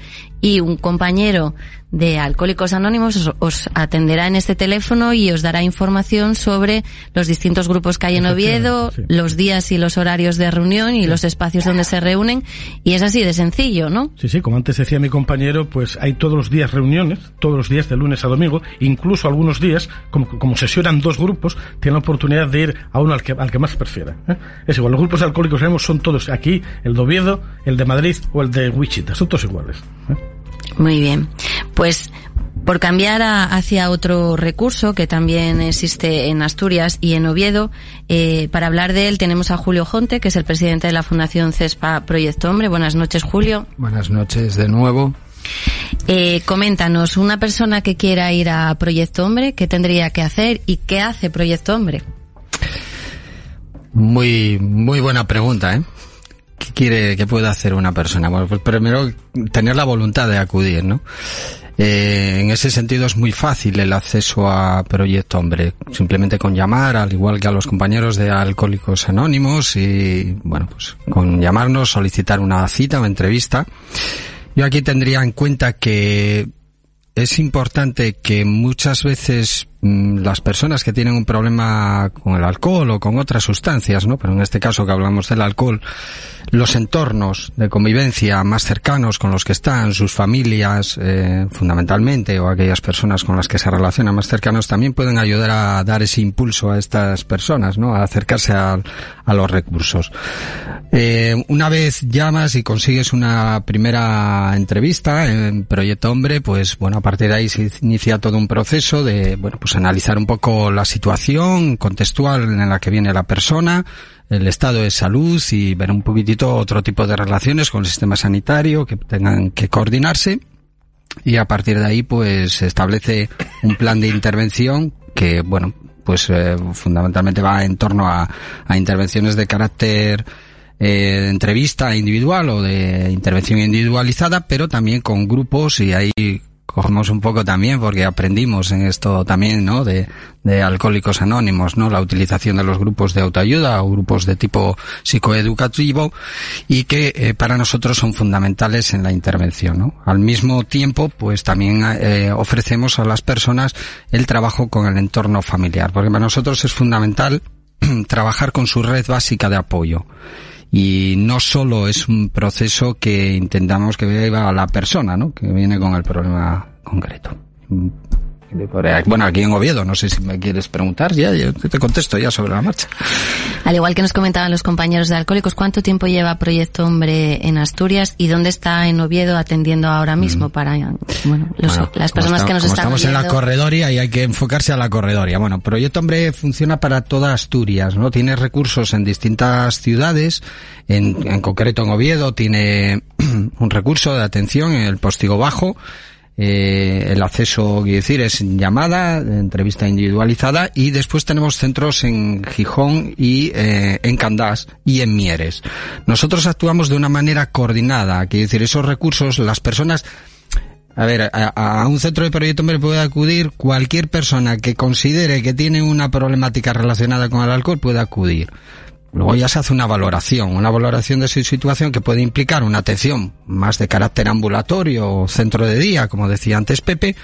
y un compañero de Alcohólicos Anónimos os, os, atenderá en este teléfono y os dará información sobre los distintos grupos que hay en Oviedo, sí. los días y los horarios de reunión y sí. los espacios donde se reúnen y es así de sencillo, ¿no? Sí, sí, como antes decía mi compañero, pues hay todos los días reuniones, todos los días de lunes a domingo, incluso algunos días, como, como sesionan dos grupos, tienen la oportunidad de ir a uno al que, al que más prefiera. ¿eh? Es igual, los grupos de Alcohólicos Anónimos son todos aquí, el de Oviedo, el de Madrid o el de Wichita, son todos iguales. ¿eh? Muy bien. Pues por cambiar a, hacia otro recurso que también existe en Asturias y en Oviedo, eh, para hablar de él tenemos a Julio Jonte, que es el presidente de la Fundación CESPA Proyecto Hombre. Buenas noches, Julio. Buenas noches de nuevo. Eh, coméntanos, una persona que quiera ir a Proyecto Hombre, ¿qué tendría que hacer y qué hace Proyecto Hombre? Muy, muy buena pregunta, ¿eh? ¿Qué quiere, qué puede hacer una persona? Bueno, pues primero tener la voluntad de acudir, ¿no? Eh, en ese sentido es muy fácil el acceso a Proyecto Hombre, simplemente con llamar, al igual que a los compañeros de Alcohólicos Anónimos y, bueno, pues con llamarnos, solicitar una cita o entrevista. Yo aquí tendría en cuenta que es importante que muchas veces mmm, las personas que tienen un problema con el alcohol o con otras sustancias, ¿no? Pero en este caso que hablamos del alcohol, los entornos de convivencia más cercanos con los que están, sus familias, eh, fundamentalmente, o aquellas personas con las que se relacionan más cercanos, también pueden ayudar a dar ese impulso a estas personas, ¿no? A acercarse a, a los recursos. Eh, una vez llamas y consigues una primera entrevista en Proyecto Hombre, pues bueno, a partir de ahí se inicia todo un proceso de, bueno, pues analizar un poco la situación contextual en la que viene la persona, el estado de salud y ver un poquitito otro tipo de relaciones con el sistema sanitario que tengan que coordinarse. Y a partir de ahí pues se establece un plan de intervención que bueno pues eh, fundamentalmente va en torno a, a intervenciones de carácter eh, entrevista individual o de intervención individualizada, pero también con grupos y ahí cogemos un poco también porque aprendimos en esto también, ¿no? De, de alcohólicos anónimos, ¿no? La utilización de los grupos de autoayuda o grupos de tipo psicoeducativo y que eh, para nosotros son fundamentales en la intervención, ¿no? Al mismo tiempo, pues también eh, ofrecemos a las personas el trabajo con el entorno familiar, porque para nosotros es fundamental trabajar con su red básica de apoyo y no solo es un proceso que intentamos que viva la persona, ¿no? Que viene con el problema concreto. Bueno, aquí en Oviedo, no sé si me quieres preguntar, ya, yo te contesto ya sobre la marcha. Al igual que nos comentaban los compañeros de Alcohólicos, ¿cuánto tiempo lleva Proyecto Hombre en Asturias y dónde está en Oviedo atendiendo ahora mismo mm. para, bueno, los, bueno, las personas está, que nos están estamos oyendo. en la corredoria y hay que enfocarse a la corredoria. Bueno, Proyecto Hombre funciona para toda Asturias, ¿no? Tiene recursos en distintas ciudades, en, en concreto en Oviedo tiene un recurso de atención en el Postigo Bajo, eh, el acceso, quiero decir, es llamada, entrevista individualizada y después tenemos centros en Gijón y eh, en Candás y en Mieres. Nosotros actuamos de una manera coordinada, quiero decir, esos recursos, las personas a ver, a, un centro de proyecto hombre puede acudir cualquier persona que considere que tiene una problemática relacionada con el alcohol puede acudir. Luego ya se hace una valoración, una valoración de su situación que puede implicar una atención más de carácter ambulatorio o centro de día, como decía antes Pepe,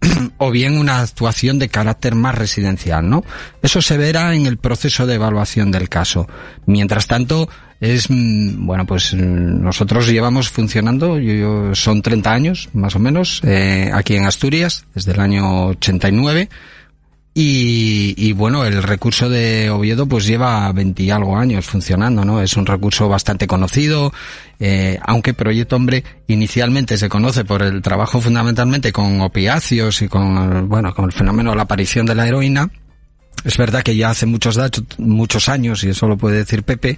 o bien una actuación de carácter más residencial, ¿no? Eso se verá en el proceso de evaluación del caso. Mientras tanto, es, mm, bueno, pues mm, nosotros llevamos funcionando, yo, yo, son 30 años, más o menos, eh, aquí en Asturias, desde el año 89, y, y, bueno, el recurso de Oviedo pues lleva 20 y algo años funcionando, ¿no? Es un recurso bastante conocido, eh, aunque Proyecto Hombre inicialmente se conoce por el trabajo fundamentalmente con opiáceos y con, bueno, con el fenómeno de la aparición de la heroína, Es verdad que ya hace muchos muchos años, y eso lo puede decir Pepe,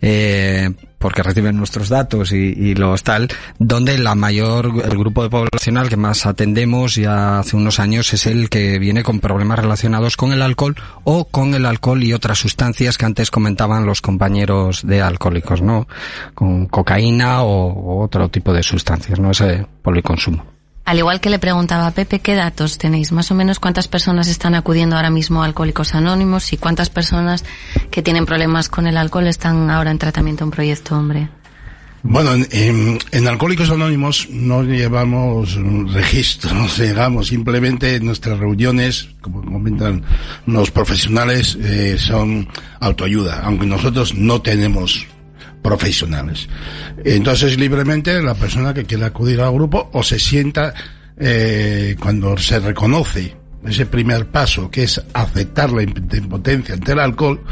eh, porque reciben nuestros datos y, y, los tal, donde la mayor, el grupo de poblacional que más atendemos ya hace unos años es el que viene con problemas relacionados con el alcohol o con el alcohol y otras sustancias que antes comentaban los compañeros de alcohólicos, ¿no? Con cocaína o, otro tipo de sustancias, ¿no? Ese policonsumo. Al igual que le preguntaba a Pepe, ¿qué datos tenéis? Más o menos cuántas personas están acudiendo ahora mismo a Alcohólicos Anónimos y cuántas personas que tienen problemas con el alcohol están ahora en tratamiento en Proyecto Hombre. Bueno, en, en, en, Alcohólicos Anónimos no llevamos registros, digamos, simplemente en nuestras reuniones, como comentan los profesionales, eh, son autoayuda, aunque nosotros no tenemos profesionales. Entonces, libremente, la persona que quiera acudir al grupo o se sienta eh, cuando se reconoce ese primer paso, que es aceptar la impotencia ante el alcohol,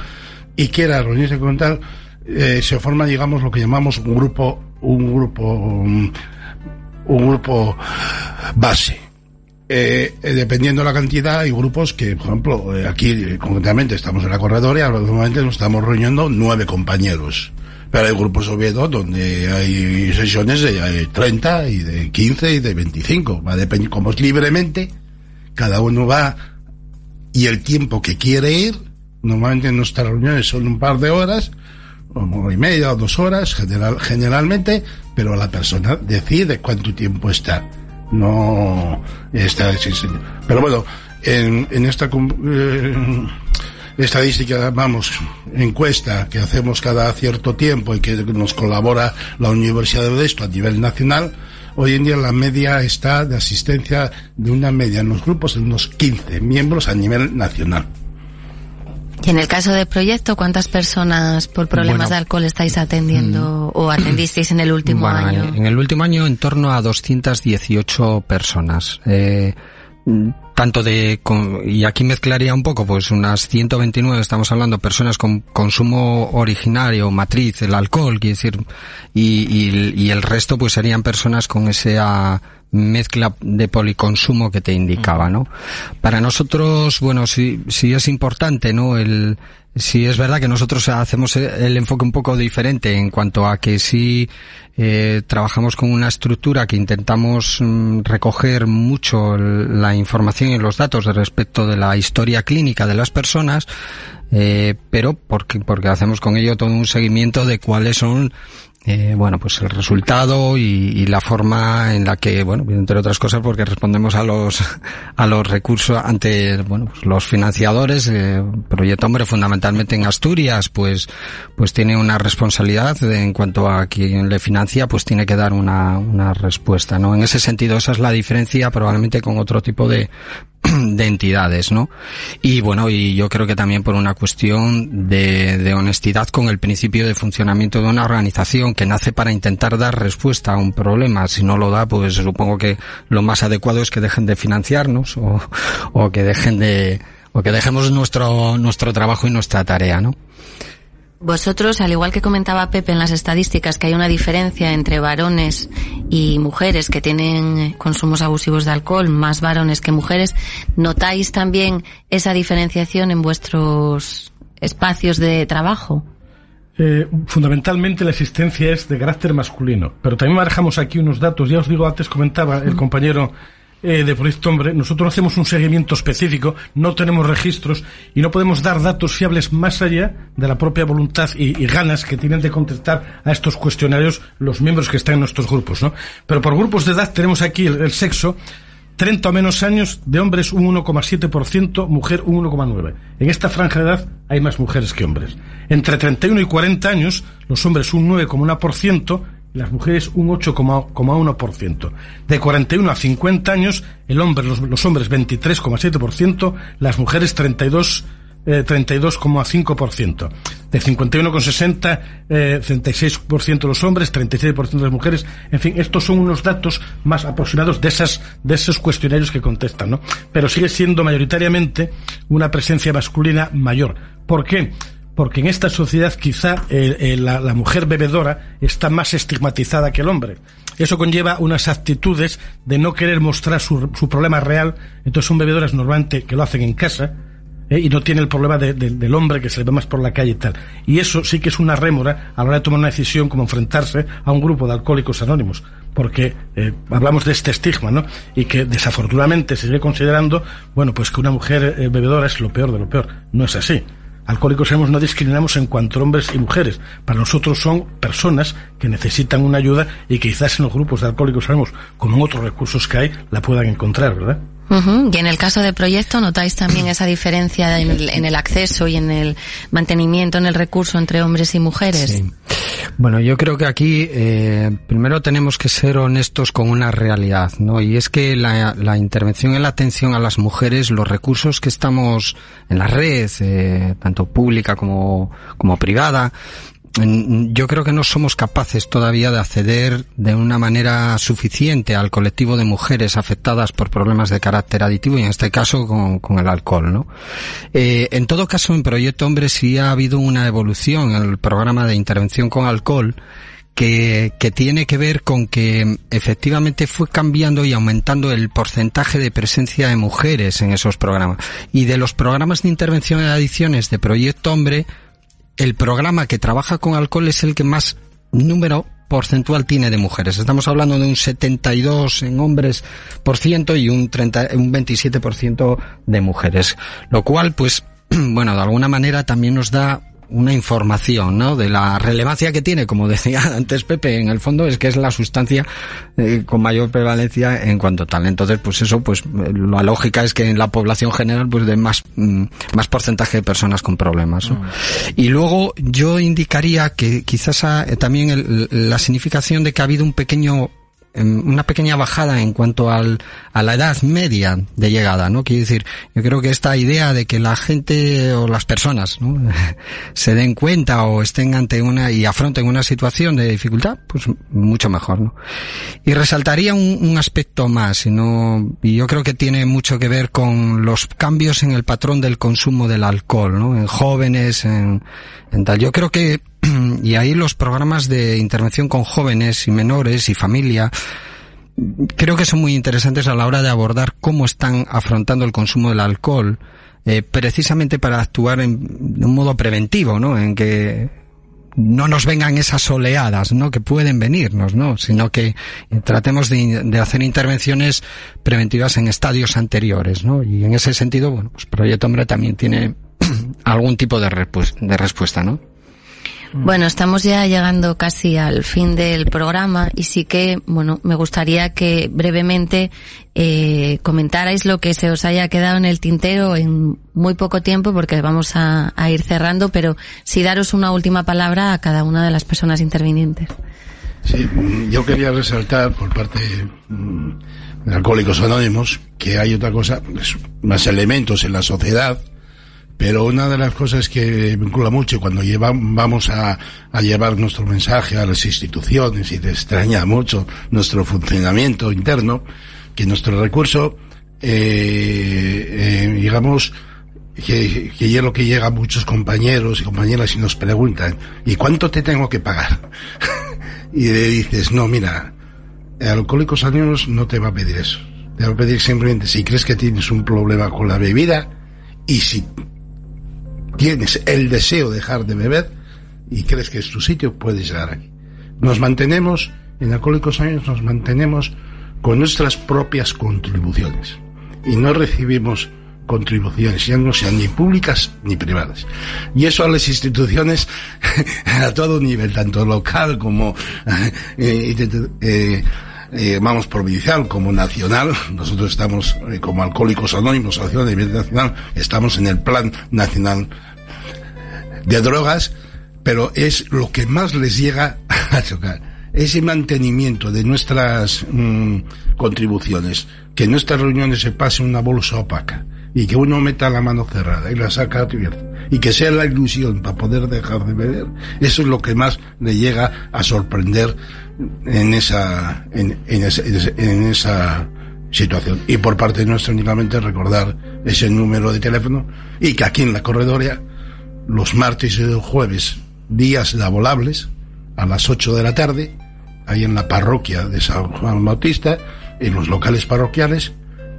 y quiera reunirse con tal, eh, se forma, digamos, lo que llamamos un grupo, un grupo, un, grupo base. Eh, dependiendo de la cantidad, hay grupos que, por ejemplo, eh, aquí eh, concretamente estamos en la corredora y actualmente nos estamos reuniendo nueve compañeros. Pero hay grupos Oviedo donde hay sesiones de 30 y de 15 y de 25. Va a depender, como es libremente, cada uno va y el tiempo que quiere ir, normalmente nuestras reuniones son un par de horas, una y media o dos horas, general, generalmente, pero la persona decide cuánto tiempo está. No está, sí, señor. Pero bueno, en, en esta eh, estadística, vamos, encuesta que hacemos cada cierto tiempo y que nos colabora la Universidad de Odesto a nivel nacional, hoy en día la media está de asistencia de una media en los grupos en unos 15 miembros a nivel nacional. Y en el caso del proyecto, ¿cuántas personas por problemas bueno, de alcohol estáis atendiendo mm, o atendisteis en el último bueno, año? En el último año en torno a 218 personas. Eh, tanto de, y aquí mezclaría un poco, pues unas 129, estamos hablando, personas con consumo originario, matriz, el alcohol, quiere decir, y, y, y el resto pues serían personas con esa mezcla de policonsumo que te indicaba, ¿no? Para nosotros, bueno, sí, sí es importante, ¿no? El, Sí, es verdad que nosotros hacemos el enfoque un poco diferente en cuanto a que sí eh, trabajamos con una estructura que intentamos mm, recoger mucho la información y los datos respecto de la historia clínica de las personas, eh, pero porque, porque hacemos con ello todo un seguimiento de cuáles son eh, bueno, pues el resultado y, y, la forma en la que, bueno, entre otras cosas porque respondemos a los, a los recursos ante, bueno, pues los financiadores, eh, Proyecto Hombre fundamentalmente en Asturias, pues, pues tiene una responsabilidad en cuanto a quien le financia, pues tiene que dar una, una respuesta, ¿no? En ese sentido, esa es la diferencia probablemente con otro tipo de, de entidades, ¿no? Y bueno, y yo creo que también por una cuestión de, de, honestidad con el principio de funcionamiento de una organización que nace para intentar dar respuesta a un problema. Si no lo da, pues supongo que lo más adecuado es que dejen de financiarnos o, o que dejen de, o que dejemos nuestro, nuestro trabajo y nuestra tarea, ¿no? Vosotros, al igual que comentaba Pepe en las estadísticas, que hay una diferencia entre varones y mujeres que tienen consumos abusivos de alcohol, más varones que mujeres, ¿notáis también esa diferenciación en vuestros espacios de trabajo? Eh, fundamentalmente la existencia es de carácter masculino, pero también manejamos aquí unos datos, ya os digo, antes comentaba el compañero eh, de Proyecto Hombre, nosotros hacemos un seguimiento específico, no tenemos registros y no podemos dar datos fiables más allá de la propia voluntad y, ganas que tienen de contestar a estos cuestionarios los miembros que están en nuestros grupos, ¿no? Pero por grupos de edad tenemos aquí el, el sexo, 30 o menos años de hombres un 1,7%, mujer un 1,9%. En esta franja de edad hay más mujeres que hombres. Entre 31 y 40 años, los hombres un 9,1%, las mujeres un 8,1%. De 41 a 50 años, el hombre, los, los hombres 23,7%, las mujeres 32 eh, 32,5%. De 51,60, eh, 36% los hombres, 36% las mujeres. En fin, estos son unos datos más aproximados de esas, de esos cuestionarios que contestan, ¿no? Pero sigue siendo mayoritariamente una presencia masculina mayor. ¿Por qué? Porque en esta sociedad quizá la, mujer bebedora está más estigmatizada que el hombre. Eso conlleva unas actitudes de no querer mostrar su, su, problema real, entonces son bebedoras normalmente que lo hacen en casa, ¿eh? y no tiene el problema de- del hombre que se le ve más por la calle y tal. Y eso sí que es una rémora a la hora de tomar una decisión como enfrentarse a un grupo de alcohólicos anónimos, porque eh, hablamos de este estigma, ¿no? Y que desafortunadamente se sigue considerando, bueno, pues que una mujer eh, bebedora es lo peor de lo peor. No es así. Alcohólicos Anónimos no discriminamos en cuanto a hombres y mujeres. Para nosotros son personas que necesitan una ayuda y que quizás en los grupos de Alcohólicos Anónimos, como en otros recursos que hay, la puedan encontrar, ¿verdad? Ujú. Y en el caso de proyecto, ¿notáis también esa diferencia en el, en el acceso y en el mantenimiento, en el recurso entre hombres y mujeres? Sí. Bueno, yo creo que aquí eh, primero tenemos que ser honestos con una realidad, ¿no? Y es que la, la intervención en la atención a las mujeres, los recursos que estamos en la red, eh, tanto pública como, como privada, yo creo que no somos capaces todavía de acceder de una manera suficiente al colectivo de mujeres afectadas por problemas de carácter aditivo y en este caso con, el alcohol, ¿no? Eh, en todo caso, en Proyecto Hombre sí ha habido una evolución en el programa de intervención con alcohol que, que tiene que ver con que efectivamente fue cambiando y aumentando el porcentaje de presencia de mujeres en esos programas. Y de los programas de intervención en adicciones de Proyecto Hombre, el programa que trabaja con alcohol es el que más número porcentual tiene de mujeres. Estamos hablando de un 72 en hombres por ciento y un 30, un 27 por ciento de mujeres. Lo cual, pues, bueno, de alguna manera también nos da una información, ¿no? De la relevancia que tiene, como decía antes Pepe, en el fondo es que es la sustancia eh, con mayor prevalencia en cuanto tal. Entonces, pues eso, pues eh, la lógica es que en la población general, pues de más, mm, más porcentaje de personas con problemas, ¿no? Y luego yo indicaría que quizás ah, eh, también el- la significación de que ha habido un pequeño una pequeña bajada en cuanto al, a la edad media de llegada, ¿no? Quiero decir, yo creo que esta idea de que la gente o las personas, ¿no? se den cuenta o estén ante una y afronten una situación de dificultad, pues mucho mejor, ¿no? Y resaltaría un, aspecto más, y, no, y yo creo que tiene mucho que ver con los cambios en el patrón del consumo del alcohol, ¿no? En jóvenes, en, en tal. Yo creo que, y ahí los programas de intervención con jóvenes y menores y familia, creo que son muy interesantes a la hora de abordar cómo están afrontando el consumo del alcohol, eh, precisamente para actuar en, un modo preventivo, ¿no? En que no nos vengan esas oleadas, ¿no? Que pueden venirnos, ¿no? Sino que tratemos de, hacer intervenciones preventivas en estadios anteriores, ¿no? Y en ese sentido, bueno, pues Proyecto Hombre también tiene algún tipo de respuesta, ¿no? Bueno, estamos ya llegando casi al fin del programa y sí que, bueno, me gustaría que brevemente eh, comentarais lo que se os haya quedado en el tintero en muy poco tiempo porque vamos a, a ir cerrando, pero sí daros una última palabra a cada una de las personas intervinientes. Sí, mm, yo quería resaltar por parte mm, de Alcohólicos Anónimos que hay otra cosa, más elementos en la sociedad, pero una de las cosas que vincula mucho cuando lleva- vamos a, llevar nuestro mensaje a las instituciones y te extraña mucho nuestro funcionamiento interno, que nuestro recurso, eh, eh, digamos, que, es lo que llega a muchos compañeros y compañeras y nos preguntan, ¿y cuánto te tengo que pagar? y le dices, no, mira, Alcohólicos Anónimos no te va a pedir eso. Te va a pedir simplemente si crees que tienes un problema con la bebida y si tienes el deseo de dejar de beber y crees que es tu sitio, puedes llegar aquí. Nos mantenemos, en Alcohólicos Anónimos nos mantenemos con nuestras propias contribuciones y no recibimos contribuciones, ya no sean ni públicas ni privadas. Y eso a las instituciones a todo nivel, tanto local como eh, eh, eh, vamos provincial como nacional. Nosotros estamos eh, como alcohólicos anónimos a nivel nacional, estamos en el plan nacional de drogas, pero es lo que más les llega a chocar. Ese mantenimiento de nuestras mm, contribuciones, que en nuestras reuniones se pase una bolsa opaca y que uno meta la mano cerrada y la saca abierta y que sea la ilusión para poder dejar de beber, eso es lo que más le llega a sorprender en esa, en, en esa situación. Y por parte nuestra únicamente recordar ese número de teléfono y que aquí en la corredoria los martes y los jueves, días laborables, a las 8 de la tarde, ahí en la parroquia de San Juan Bautista, en los locales parroquiales,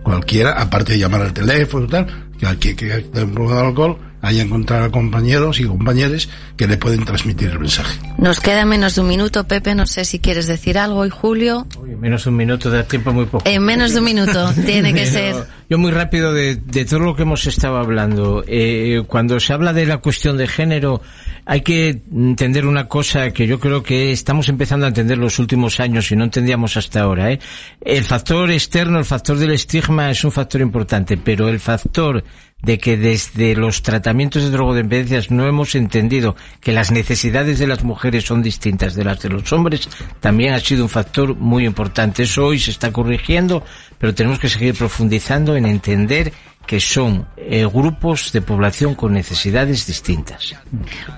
cualquiera, aparte de llamar al teléfono y tal, que que de alcohol haya encontrado a compañeros y compañeras que le pueden transmitir el mensaje. Nos queda menos de un minuto, Pepe, no sé si quieres decir algo y Julio. Menos de un minuto, da tiempo muy poco. En menos de un minuto, tiene que ser. Yo muy rápido de, de todo lo que hemos estado hablando. Eh, cuando se habla de la cuestión de género, hay que entender una cosa que yo creo que estamos empezando a entender los últimos años y no entendíamos hasta ahora. ¿eh? El factor externo, el factor del estigma es un factor importante, pero el factor de que desde los tratamientos de drogodependencias no hemos entendido que las necesidades de las mujeres son distintas de las de los hombres, también ha sido un factor muy importante. Eso hoy se está corrigiendo, pero tenemos que seguir profundizando en entender que son eh, grupos de población con necesidades distintas.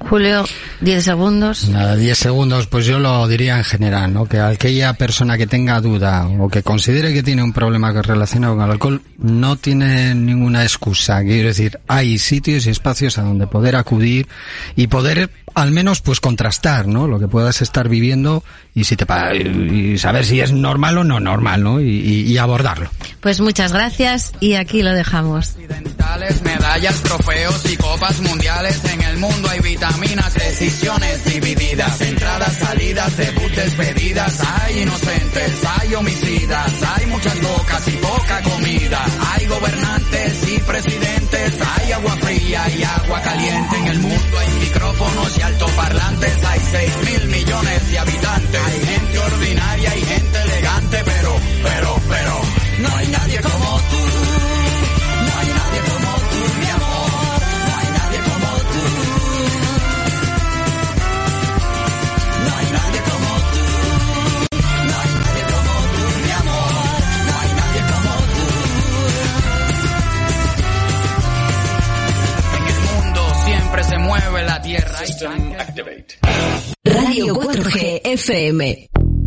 Julio, 10 segundos. Nada, 10 segundos, pues yo lo diría en general, ¿no? Que aquella persona que tenga duda o que considere que tiene un problema que relaciona con el alcohol no tiene ninguna excusa. Quiero decir, hay sitios y espacios a donde poder acudir y poder al menos pues contrastar, ¿no? Lo que puedas estar viviendo y si te y saber si es normal o no normal, ¿no? Y, y, y abordarlo. Pues muchas gracias y aquí lo dejamos. Medallas, trofeos y copas mundiales. En el mundo hay vitaminas, decisiones divididas, entradas, salidas, debut, despedidas. Hay inocentes, hay homicidas, hay muchas bocas y poca comida. Hay gobernantes y presidentes, hay agua fría y agua caliente. En el mundo hay micrófonos y altoparlantes,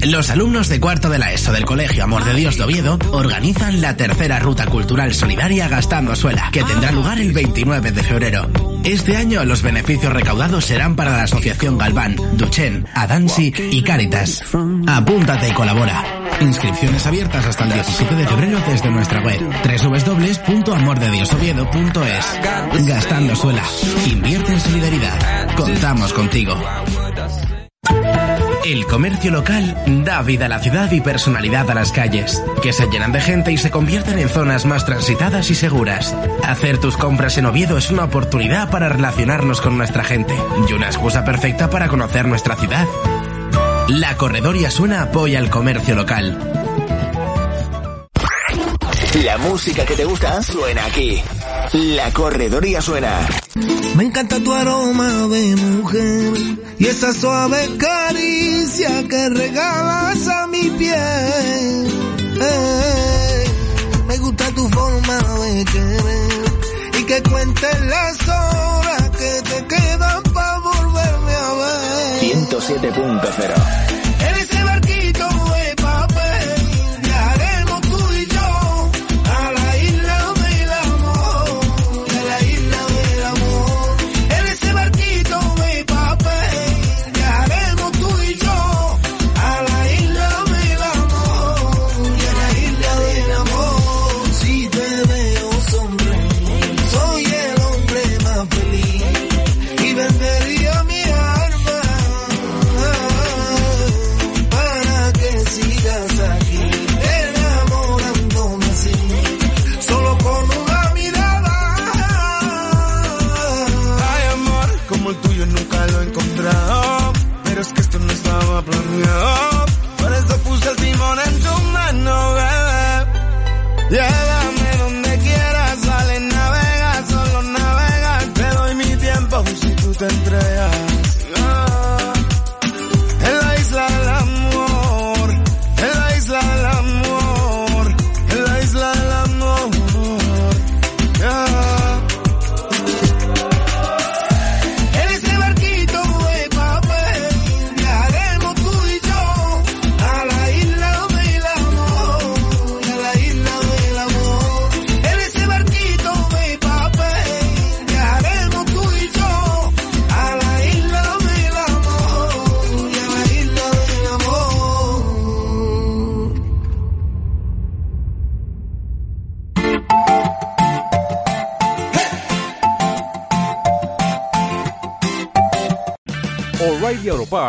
Los alumnos de cuarto de la ESO del Colegio Amor de Dios de Oviedo organizan la tercera ruta cultural solidaria Gastando Suela, que tendrá lugar el 29 de febrero. Este año los beneficios recaudados serán para la Asociación Galván, Duchen, Adansi y Caritas. Apúntate y colabora. Inscripciones abiertas hasta el 17 de febrero desde nuestra web www.amordediosoviedo.es. Gastando Suela. Invierte en solidaridad. Contamos contigo. El comercio local da vida a la ciudad y personalidad a las calles, que se llenan de gente y se convierten en zonas más transitadas y seguras. Hacer tus compras en Oviedo es una oportunidad para relacionarnos con nuestra gente y una excusa perfecta para conocer nuestra ciudad. La Corredoria Suena apoya el comercio local. La música que te gusta suena aquí. La corredoría suena. Me encanta tu aroma de mujer y esa suave caricia que regalas a mi piel. Eh, me gusta tu forma de querer y que cuentes las horas que te quedan para volverme a ver. 107.0